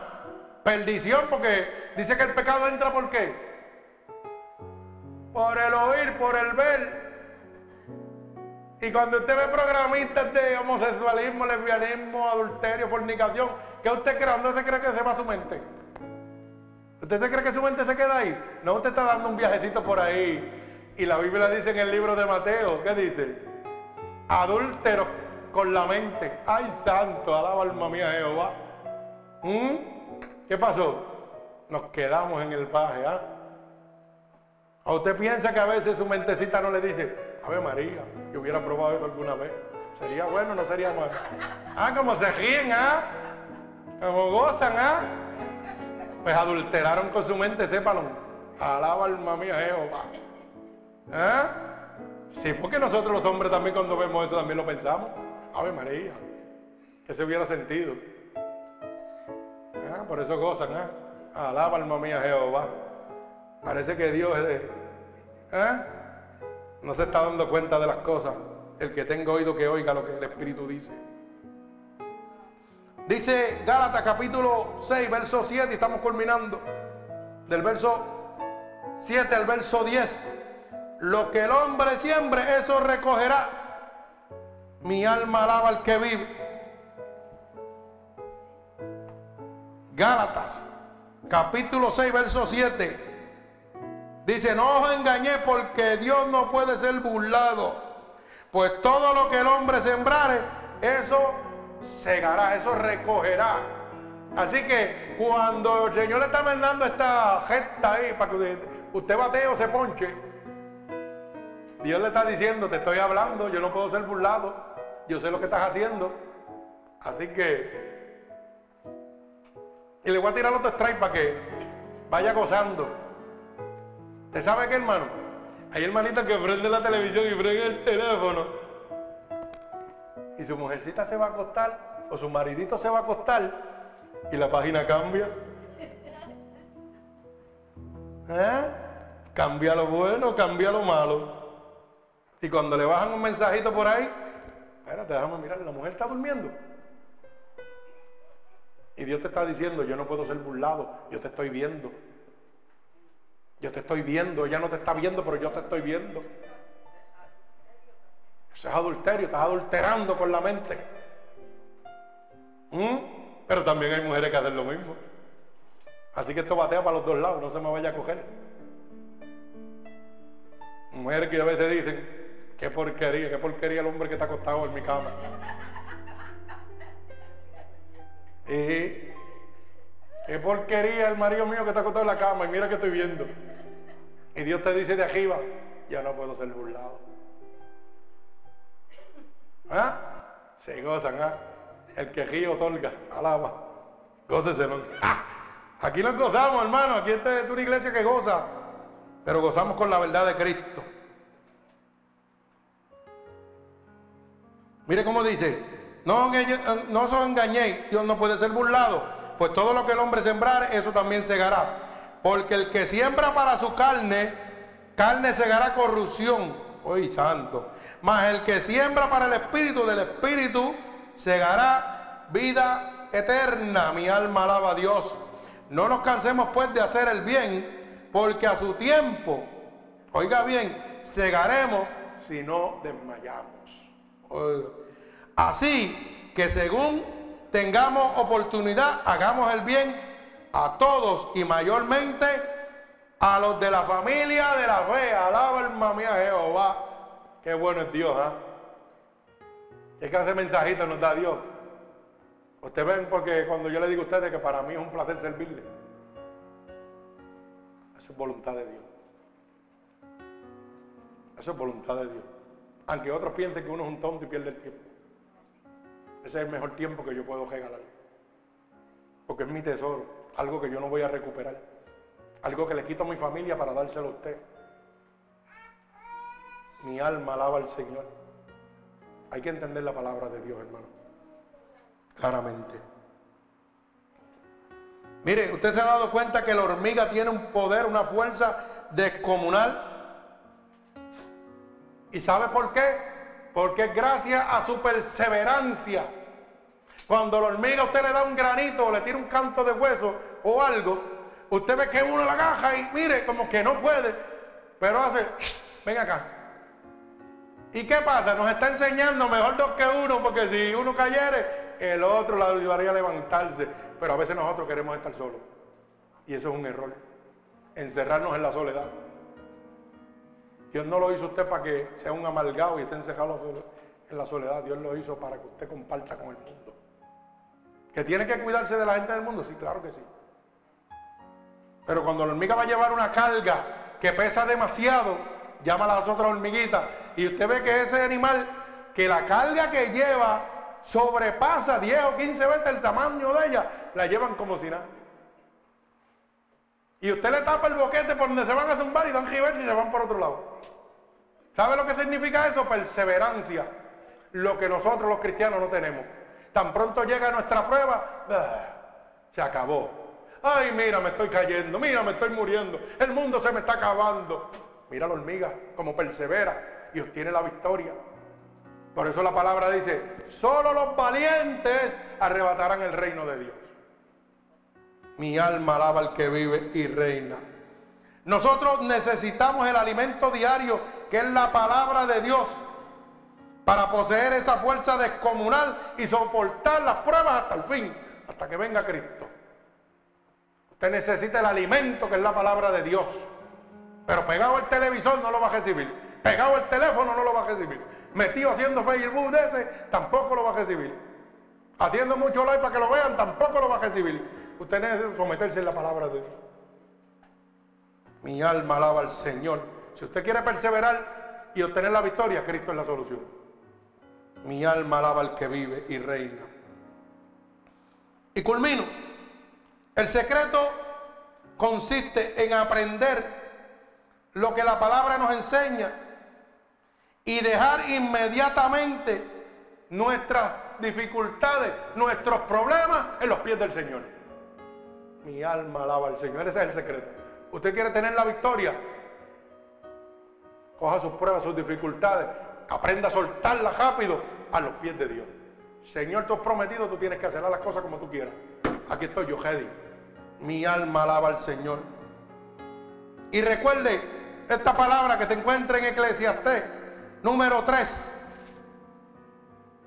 Perdición porque dice que el pecado entra por qué? Por el oír, por el ver. Y cuando usted ve programistas de homosexualismo, lesbianismo, adulterio, fornicación, ¿qué usted cree? ¿Dónde se cree que se va su mente? ¿Usted se cree que su mente se queda ahí? No, usted está dando un viajecito por ahí. Y la Biblia dice en el libro de Mateo, ¿qué dice? Adúlteros con la mente. Ay, santo, alaba alma mía Jehová. ¿Mm? ¿Qué pasó? Nos quedamos en el paje, ¿ah? ¿O usted piensa que a veces su mentecita no le dice, Ave María, yo hubiera probado eso alguna vez? ¿Sería bueno o no sería malo? Ah, como se ríen, ¿ah? Como gozan, ¿ah? Pues adulteraron con su mente, sépalo. Alaba alma mía Jehová. ¿Ah? Sí, porque nosotros los hombres también cuando vemos eso también lo pensamos. Ave María, que se hubiera sentido. Ah, por eso gozan, ¿eh? Alaba alma mía Jehová. Parece que Dios ¿eh? no se está dando cuenta de las cosas. El que tenga oído que oiga lo que el Espíritu dice. Dice Gálatas capítulo 6, verso 7, y estamos culminando. Del verso 7 al verso 10. Lo que el hombre siembre, eso recogerá. Mi alma alaba al que vive. Gálatas capítulo 6, verso 7. Dice, no os engañé porque Dios no puede ser burlado. Pues todo lo que el hombre sembrare, eso segará, eso recogerá. Así que cuando el Señor le está mandando esta gesta ahí para que usted bate o se ponche, Dios le está diciendo, te estoy hablando, yo no puedo ser burlado, yo sé lo que estás haciendo. Así que, y le voy a tirar otro strike para que vaya gozando. ¿Usted sabe qué, hermano? Hay hermanitas que prende la televisión y prende el teléfono. Y su mujercita se va a acostar, o su maridito se va a acostar, y la página cambia. ¿Eh? Cambia lo bueno, cambia lo malo. Y cuando le bajan un mensajito por ahí, espérate, déjame mirar, la mujer está durmiendo. Y Dios te está diciendo, yo no puedo ser burlado, yo te estoy viendo. Yo te estoy viendo, ella no te está viendo, pero yo te estoy viendo. Eso es adulterio, estás adulterando con la mente. ¿Mm? Pero también hay mujeres que hacen lo mismo. Así que esto batea para los dos lados, no se me vaya a coger. Mujeres que a veces dicen, qué porquería, qué porquería el hombre que está acostado en mi cama. Y Qué porquería el marido mío que está acostado en la cama y mira que estoy viendo. Y Dios te dice de arriba, ya no puedo ser burlado. ¿Ah? Se gozan, ¿ah? El que ríe otorga, alaba. Gócese. Aquí nos gozamos, hermano. Aquí esta es una iglesia que goza. Pero gozamos con la verdad de Cristo. Mire cómo dice, no, no os engañéis, Dios no puede ser burlado pues todo lo que el hombre sembrar, eso también segará. Porque el que siembra para su carne, carne segará corrupción. Uy, santo. Mas el que siembra para el espíritu, del espíritu segará vida eterna. Mi alma alaba a Dios. No nos cansemos pues de hacer el bien, porque a su tiempo, oiga bien, segaremos si no desmayamos. Así que según tengamos oportunidad, hagamos el bien a todos y mayormente a los de la familia de la fe. Alaba alma mía Jehová. Qué bueno es Dios, ¿ah? Es que hace mensajito nos da Dios. Ustedes ven porque cuando yo le digo a ustedes que para mí es un placer servirle. Eso es voluntad de Dios. Eso es voluntad de Dios. Aunque otros piensen que uno es un tonto y pierde el tiempo. Ese es el mejor tiempo que yo puedo regalar. Porque es mi tesoro, algo que yo no voy a recuperar. Algo que le quito a mi familia para dárselo a usted. Mi alma alaba al Señor. Hay que entender la palabra de Dios, hermano. Claramente. Mire, usted se ha dado cuenta que la hormiga tiene un poder, una fuerza descomunal. ¿Y sabe por qué? Porque es gracias a su perseverancia. Cuando la hormiga usted le da un granito o le tira un canto de hueso o algo, usted ve que uno la agaja y mire, como que no puede, pero hace, ven acá. ¿Y qué pasa? Nos está enseñando mejor dos que uno, porque si uno cayere, el otro la ayudaría a levantarse. Pero a veces nosotros queremos estar solos. Y eso es un error. Encerrarnos en la soledad. Dios no lo hizo usted para que sea un amargado y esté encerrado en la soledad. Dios lo hizo para que usted comparta con el mundo. ¿Que tiene que cuidarse de la gente del mundo? Sí, claro que sí. Pero cuando la hormiga va a llevar una carga que pesa demasiado, llama a las otras hormiguitas y usted ve que ese animal, que la carga que lleva sobrepasa 10 o 15 veces el tamaño de ella, la llevan como si nada. Y usted le tapa el boquete por donde se van a zumbar y dan reversa y se van por otro lado. ¿Sabe lo que significa eso? Perseverancia. Lo que nosotros los cristianos no tenemos. Tan pronto llega nuestra prueba, se acabó. Ay, mira, me estoy cayendo, mira, me estoy muriendo, el mundo se me está acabando. Mira la hormiga, como persevera y obtiene la victoria. Por eso la palabra dice, solo los valientes arrebatarán el reino de Dios. Mi alma alaba al que vive y reina. Nosotros necesitamos el alimento diario, que es la palabra de Dios, para poseer esa fuerza descomunal y soportar las pruebas hasta el fin, hasta que venga Cristo. Usted necesita el alimento, que es la palabra de Dios. Pero pegado al televisor no lo va a recibir. Pegado al teléfono no lo va a recibir. Metido haciendo Facebook de ese, tampoco lo va a recibir. Haciendo mucho like para que lo vean, tampoco lo va a recibir. Usted necesita someterse en la palabra de Dios. Mi alma alaba al Señor. Si usted quiere perseverar y obtener la victoria, Cristo es la solución. Mi alma alaba al que vive y reina. Y culmino. El secreto consiste en aprender lo que la palabra nos enseña y dejar inmediatamente nuestras dificultades, nuestros problemas en los pies del Señor. Mi alma alaba al Señor, ese es el secreto. Usted quiere tener la victoria, coja sus pruebas, sus dificultades, aprenda a soltarlas rápido a los pies de Dios. Señor, tú has prometido, tú tienes que hacer las cosas como tú quieras. Aquí estoy yo, Hedy. Mi alma alaba al Señor. Y recuerde, esta palabra que se encuentra en Eclesiastés, número 3.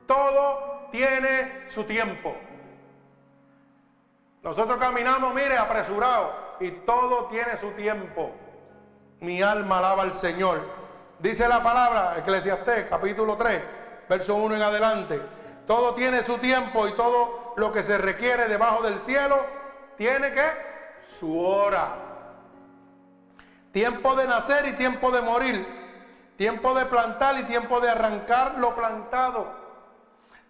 Todo tiene su tiempo. Nosotros caminamos, mire, apresurado, y todo tiene su tiempo. Mi alma alaba al Señor. Dice la palabra, Eclesiastés, capítulo 3, verso 1 en adelante. Todo tiene su tiempo y todo lo que se requiere debajo del cielo tiene que su hora. Tiempo de nacer y tiempo de morir. Tiempo de plantar y tiempo de arrancar lo plantado.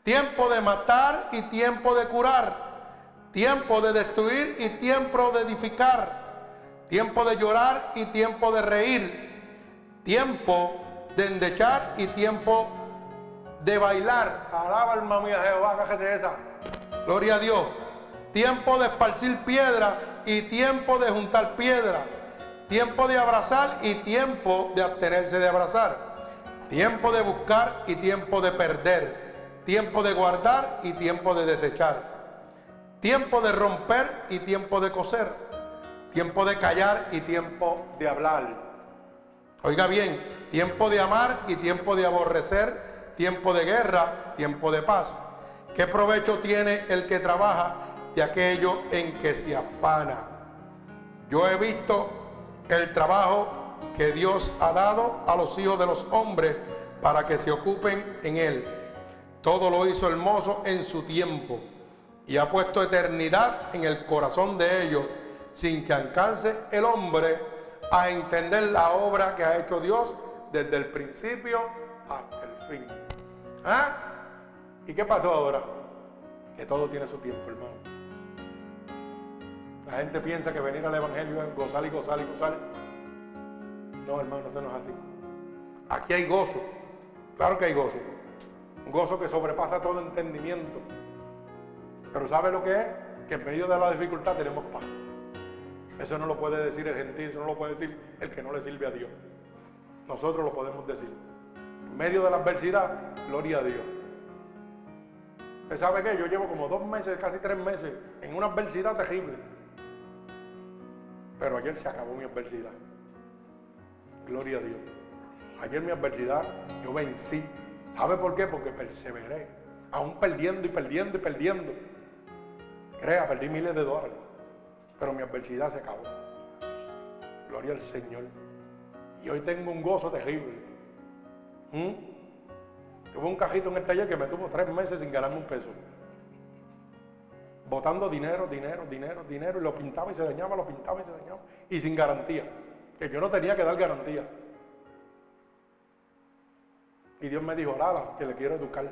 Tiempo de matar y tiempo de curar. Tiempo de destruir y tiempo de edificar. Tiempo de llorar y tiempo de reír. Tiempo de endechar y tiempo de bailar. Alaba alma mía Jehová, cájese esa. Gloria a Dios. Tiempo de esparcir piedra y tiempo de juntar piedra Tiempo de abrazar y tiempo de abstenerse de abrazar. Tiempo de buscar y tiempo de perder. Tiempo de guardar y tiempo de desechar. Tiempo de romper y tiempo de coser. Tiempo de callar y tiempo de hablar. Oiga bien, tiempo de amar y tiempo de aborrecer. Tiempo de guerra, tiempo de paz. ¿Qué provecho tiene el que trabaja de aquello en que se afana? Yo he visto el trabajo que Dios ha dado a los hijos de los hombres para que se ocupen en él. Todo lo hizo hermoso en su tiempo y ha puesto eternidad en el corazón de ellos sin que alcance el hombre a entender la obra que ha hecho Dios desde el principio hasta el fin. ¿Ah? ¿Y qué pasó ahora? Que todo tiene su tiempo, hermano. La gente piensa que venir al Evangelio es gozar y gozar y gozar. No, hermano, eso no es así. Aquí hay gozo. Claro que hay gozo. Un gozo que sobrepasa todo entendimiento. Pero ¿sabe lo que es? Que en medio de la dificultad tenemos paz. Eso no lo puede decir el gentil, eso no lo puede decir el que no le sirve a Dios. Nosotros lo podemos decir. En medio de la adversidad, gloria a Dios. ¿Usted sabe qué? Yo llevo como dos meses, casi tres meses, en una adversidad terrible. Pero ayer se acabó mi adversidad. Gloria a Dios. Ayer mi adversidad yo vencí. ¿Sabe por qué? Porque perseveré. Aún perdiendo y perdiendo y perdiendo. Crea, perdí miles de dólares. Pero mi adversidad se acabó. Gloria al Señor. Y hoy tengo un gozo terrible. ¿Mm? Tuve un cajito en el taller que me tuvo tres meses sin ganarme un peso botando dinero, dinero, dinero, dinero, y lo pintaba y se dañaba, lo pintaba y se dañaba, y sin garantía, que yo no tenía que dar garantía. Y Dios me dijo, nada, que le quiero educar.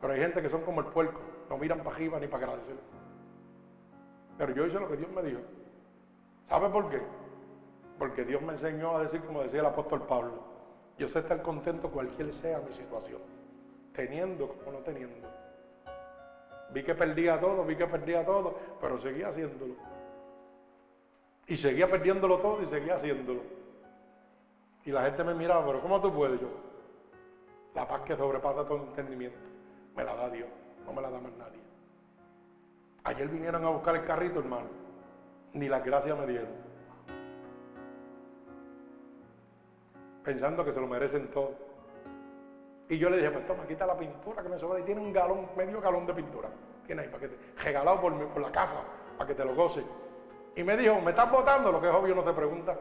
Pero hay gente que son como el puerco, no miran para arriba ni para agradecer. Pero yo hice lo que Dios me dijo. ¿Sabe por qué? Porque Dios me enseñó a decir, como decía el apóstol Pablo, yo sé estar contento cualquier sea mi situación, teniendo como no teniendo. Vi que perdía todo, vi que perdía todo, pero seguía haciéndolo. Y seguía perdiéndolo todo y seguía haciéndolo. Y la gente me miraba, pero ¿cómo tú puedes yo? La paz que sobrepasa todo entendimiento. Me la da Dios, no me la da más nadie. Ayer vinieron a buscar el carrito, hermano. Ni las gracias me dieron. Pensando que se lo merecen todo. Y yo le dije, pues toma, quita la pintura que me sobra. Y tiene un galón, medio galón de pintura. Tiene ahí para que te, regalado por, por la casa, para que te lo goce. Y me dijo, ¿me estás votando? Lo que es obvio no se pregunta.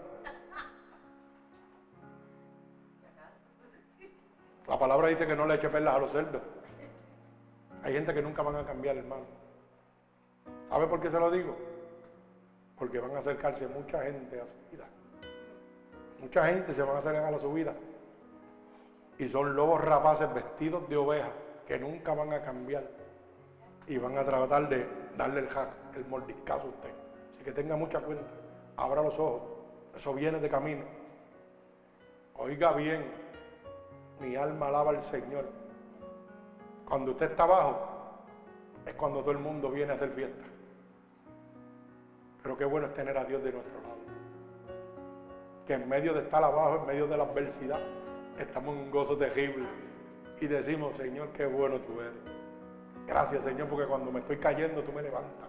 La palabra dice que no le eche perlas a los cerdos. Hay gente que nunca van a cambiar, hermano. ¿Sabe por qué se lo digo? Porque van a acercarse mucha gente a su vida. Mucha gente se van a acercar a su vida. Y son lobos rapaces vestidos de oveja que nunca van a cambiar. Y van a tratar de darle el hack, el mordiscazo a usted. Así que tenga mucha cuenta. Abra los ojos. Eso viene de camino. Oiga bien, mi alma alaba al Señor. Cuando usted está abajo, es cuando todo el mundo viene a hacer fiesta. Pero qué bueno es tener a Dios de nuestro lado. Que en medio de estar abajo, en medio de la adversidad, estamos en un gozo terrible. Y decimos, Señor, qué bueno tú eres. Gracias, Señor, porque cuando me estoy cayendo, tú me levantas.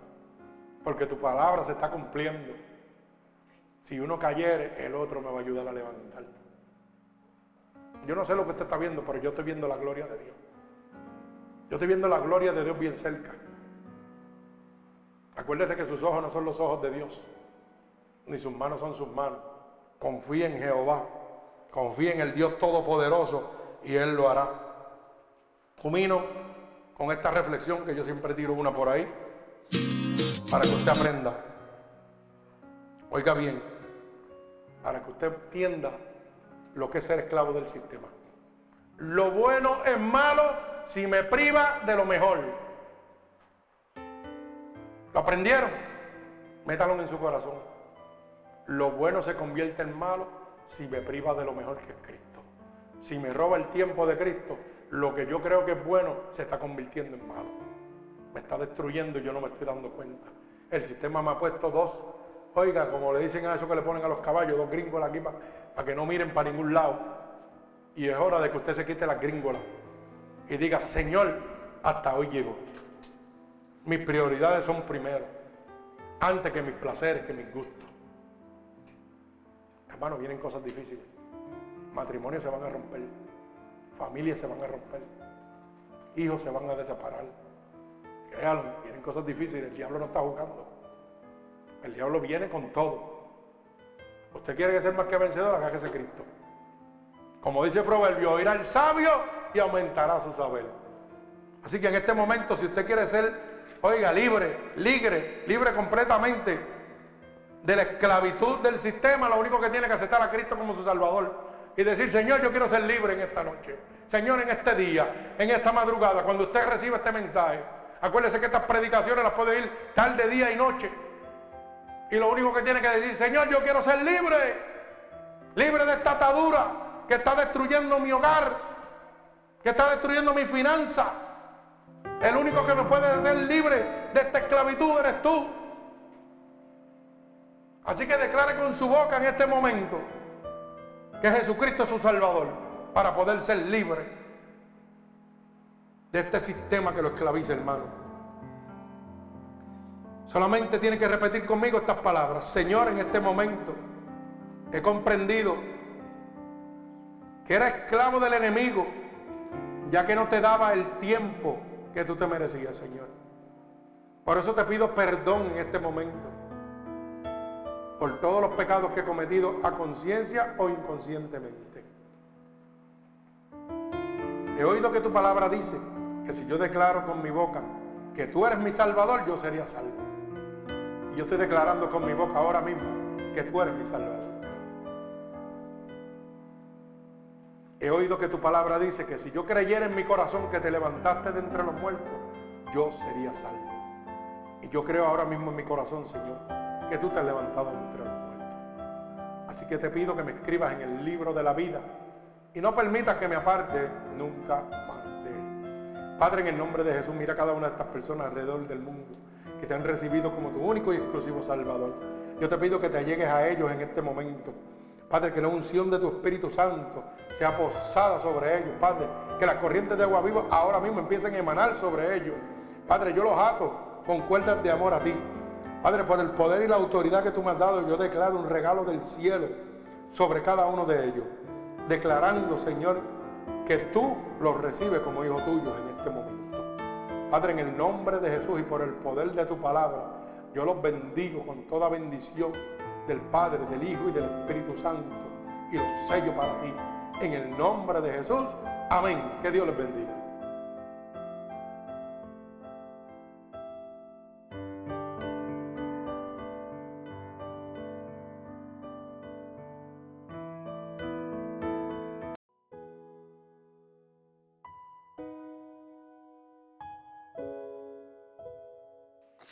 Porque tu palabra se está cumpliendo. Si uno cayere, el otro me va a ayudar a levantar. Yo no sé lo que usted está viendo, pero yo estoy viendo la gloria de Dios. Yo estoy viendo la gloria de Dios bien cerca. Acuérdese que sus ojos no son los ojos de Dios, ni sus manos son sus manos. Confía en Jehová, confía en el Dios Todopoderoso y Él lo hará. Culmino con esta reflexión que yo siempre tiro una por ahí, para que usted aprenda. Oiga bien, para que usted entienda lo que es ser esclavo del sistema. Lo bueno es malo si me priva de lo mejor. ¿Lo aprendieron? Métalo en su corazón. Lo bueno se convierte en malo si me priva de lo mejor que es Cristo. Si me roba el tiempo de Cristo, lo que yo creo que es bueno se está convirtiendo en malo. Me está destruyendo y yo no me estoy dando cuenta. El sistema me ha puesto dos, oiga, como le dicen a eso que le ponen a los caballos, dos gringos aquí para, que no miren para ningún lado. Y es hora de que usted se quite las gringolas y diga, Señor, hasta hoy llego. Mis prioridades son primero, antes que mis placeres, que mis gustos. Hermano, vienen cosas difíciles. Matrimonios se van a romper, familias se van a romper, hijos se van a desaparar. Créalo, vienen cosas difíciles, el diablo no está jugando. El diablo viene con todo. Usted quiere ser más que vencedor, hágase Cristo. Como dice el proverbio, oirá el sabio y aumentará su saber. Así que en este momento, si usted quiere ser, oiga, libre, libre, libre completamente de la esclavitud del sistema, lo único que tiene que aceptar a Cristo como su Salvador y decir, Señor, yo quiero ser libre en esta noche. Señor, en este día, en esta madrugada, cuando usted reciba este mensaje, acuérdese que estas predicaciones las puede ir tarde, día y noche. Y lo único que tiene que decir, Señor, yo quiero ser libre, libre de esta atadura que está destruyendo mi hogar, que está destruyendo mi finanza. El único que me puede hacer libre de esta esclavitud eres tú. Así que declare con su boca en este momento que Jesucristo es su Salvador para poder ser libre de este sistema que lo esclaviza, hermano. Solamente tiene que repetir conmigo estas palabras. Señor, en este momento he comprendido que era esclavo del enemigo, ya que no te daba el tiempo que tú te merecías, Señor. Por eso te pido perdón en este momento por todos los pecados que he cometido a conciencia o inconscientemente. He oído que tu palabra dice que si yo declaro con mi boca que tú eres mi salvador, yo sería salvo. Y yo estoy declarando con mi boca ahora mismo que tú eres mi salvador. He oído que tu palabra dice que si yo creyera en mi corazón que te levantaste de entre los muertos, yo sería salvo. Y yo creo ahora mismo en mi corazón, Señor, que tú te has levantado de entre los muertos. Así que te pido que me escribas en el libro de la vida y no permitas que me aparte nunca más de él. Padre, en el nombre de Jesús, mira a cada una de estas personas alrededor del mundo que te han recibido como tu único y exclusivo Salvador. Yo te pido que te llegues a ellos en este momento. Padre, que la unción de tu Espíritu Santo sea posada sobre ellos, Padre, Que las corrientes de agua viva ahora mismo empiecen a emanar sobre ellos. Padre, yo los ato con cuerdas de amor a ti. Padre, por el poder y la autoridad que tú me has dado, yo declaro un regalo del cielo sobre cada uno de ellos. Declarando, Señor, que tú los recibes como hijos tuyos en este momento. Padre, en el nombre de Jesús y por el poder de tu palabra, yo los bendigo con toda bendición del Padre, del Hijo y del Espíritu Santo. Y los sello para ti. En el nombre de Jesús. Amén. Que Dios les bendiga.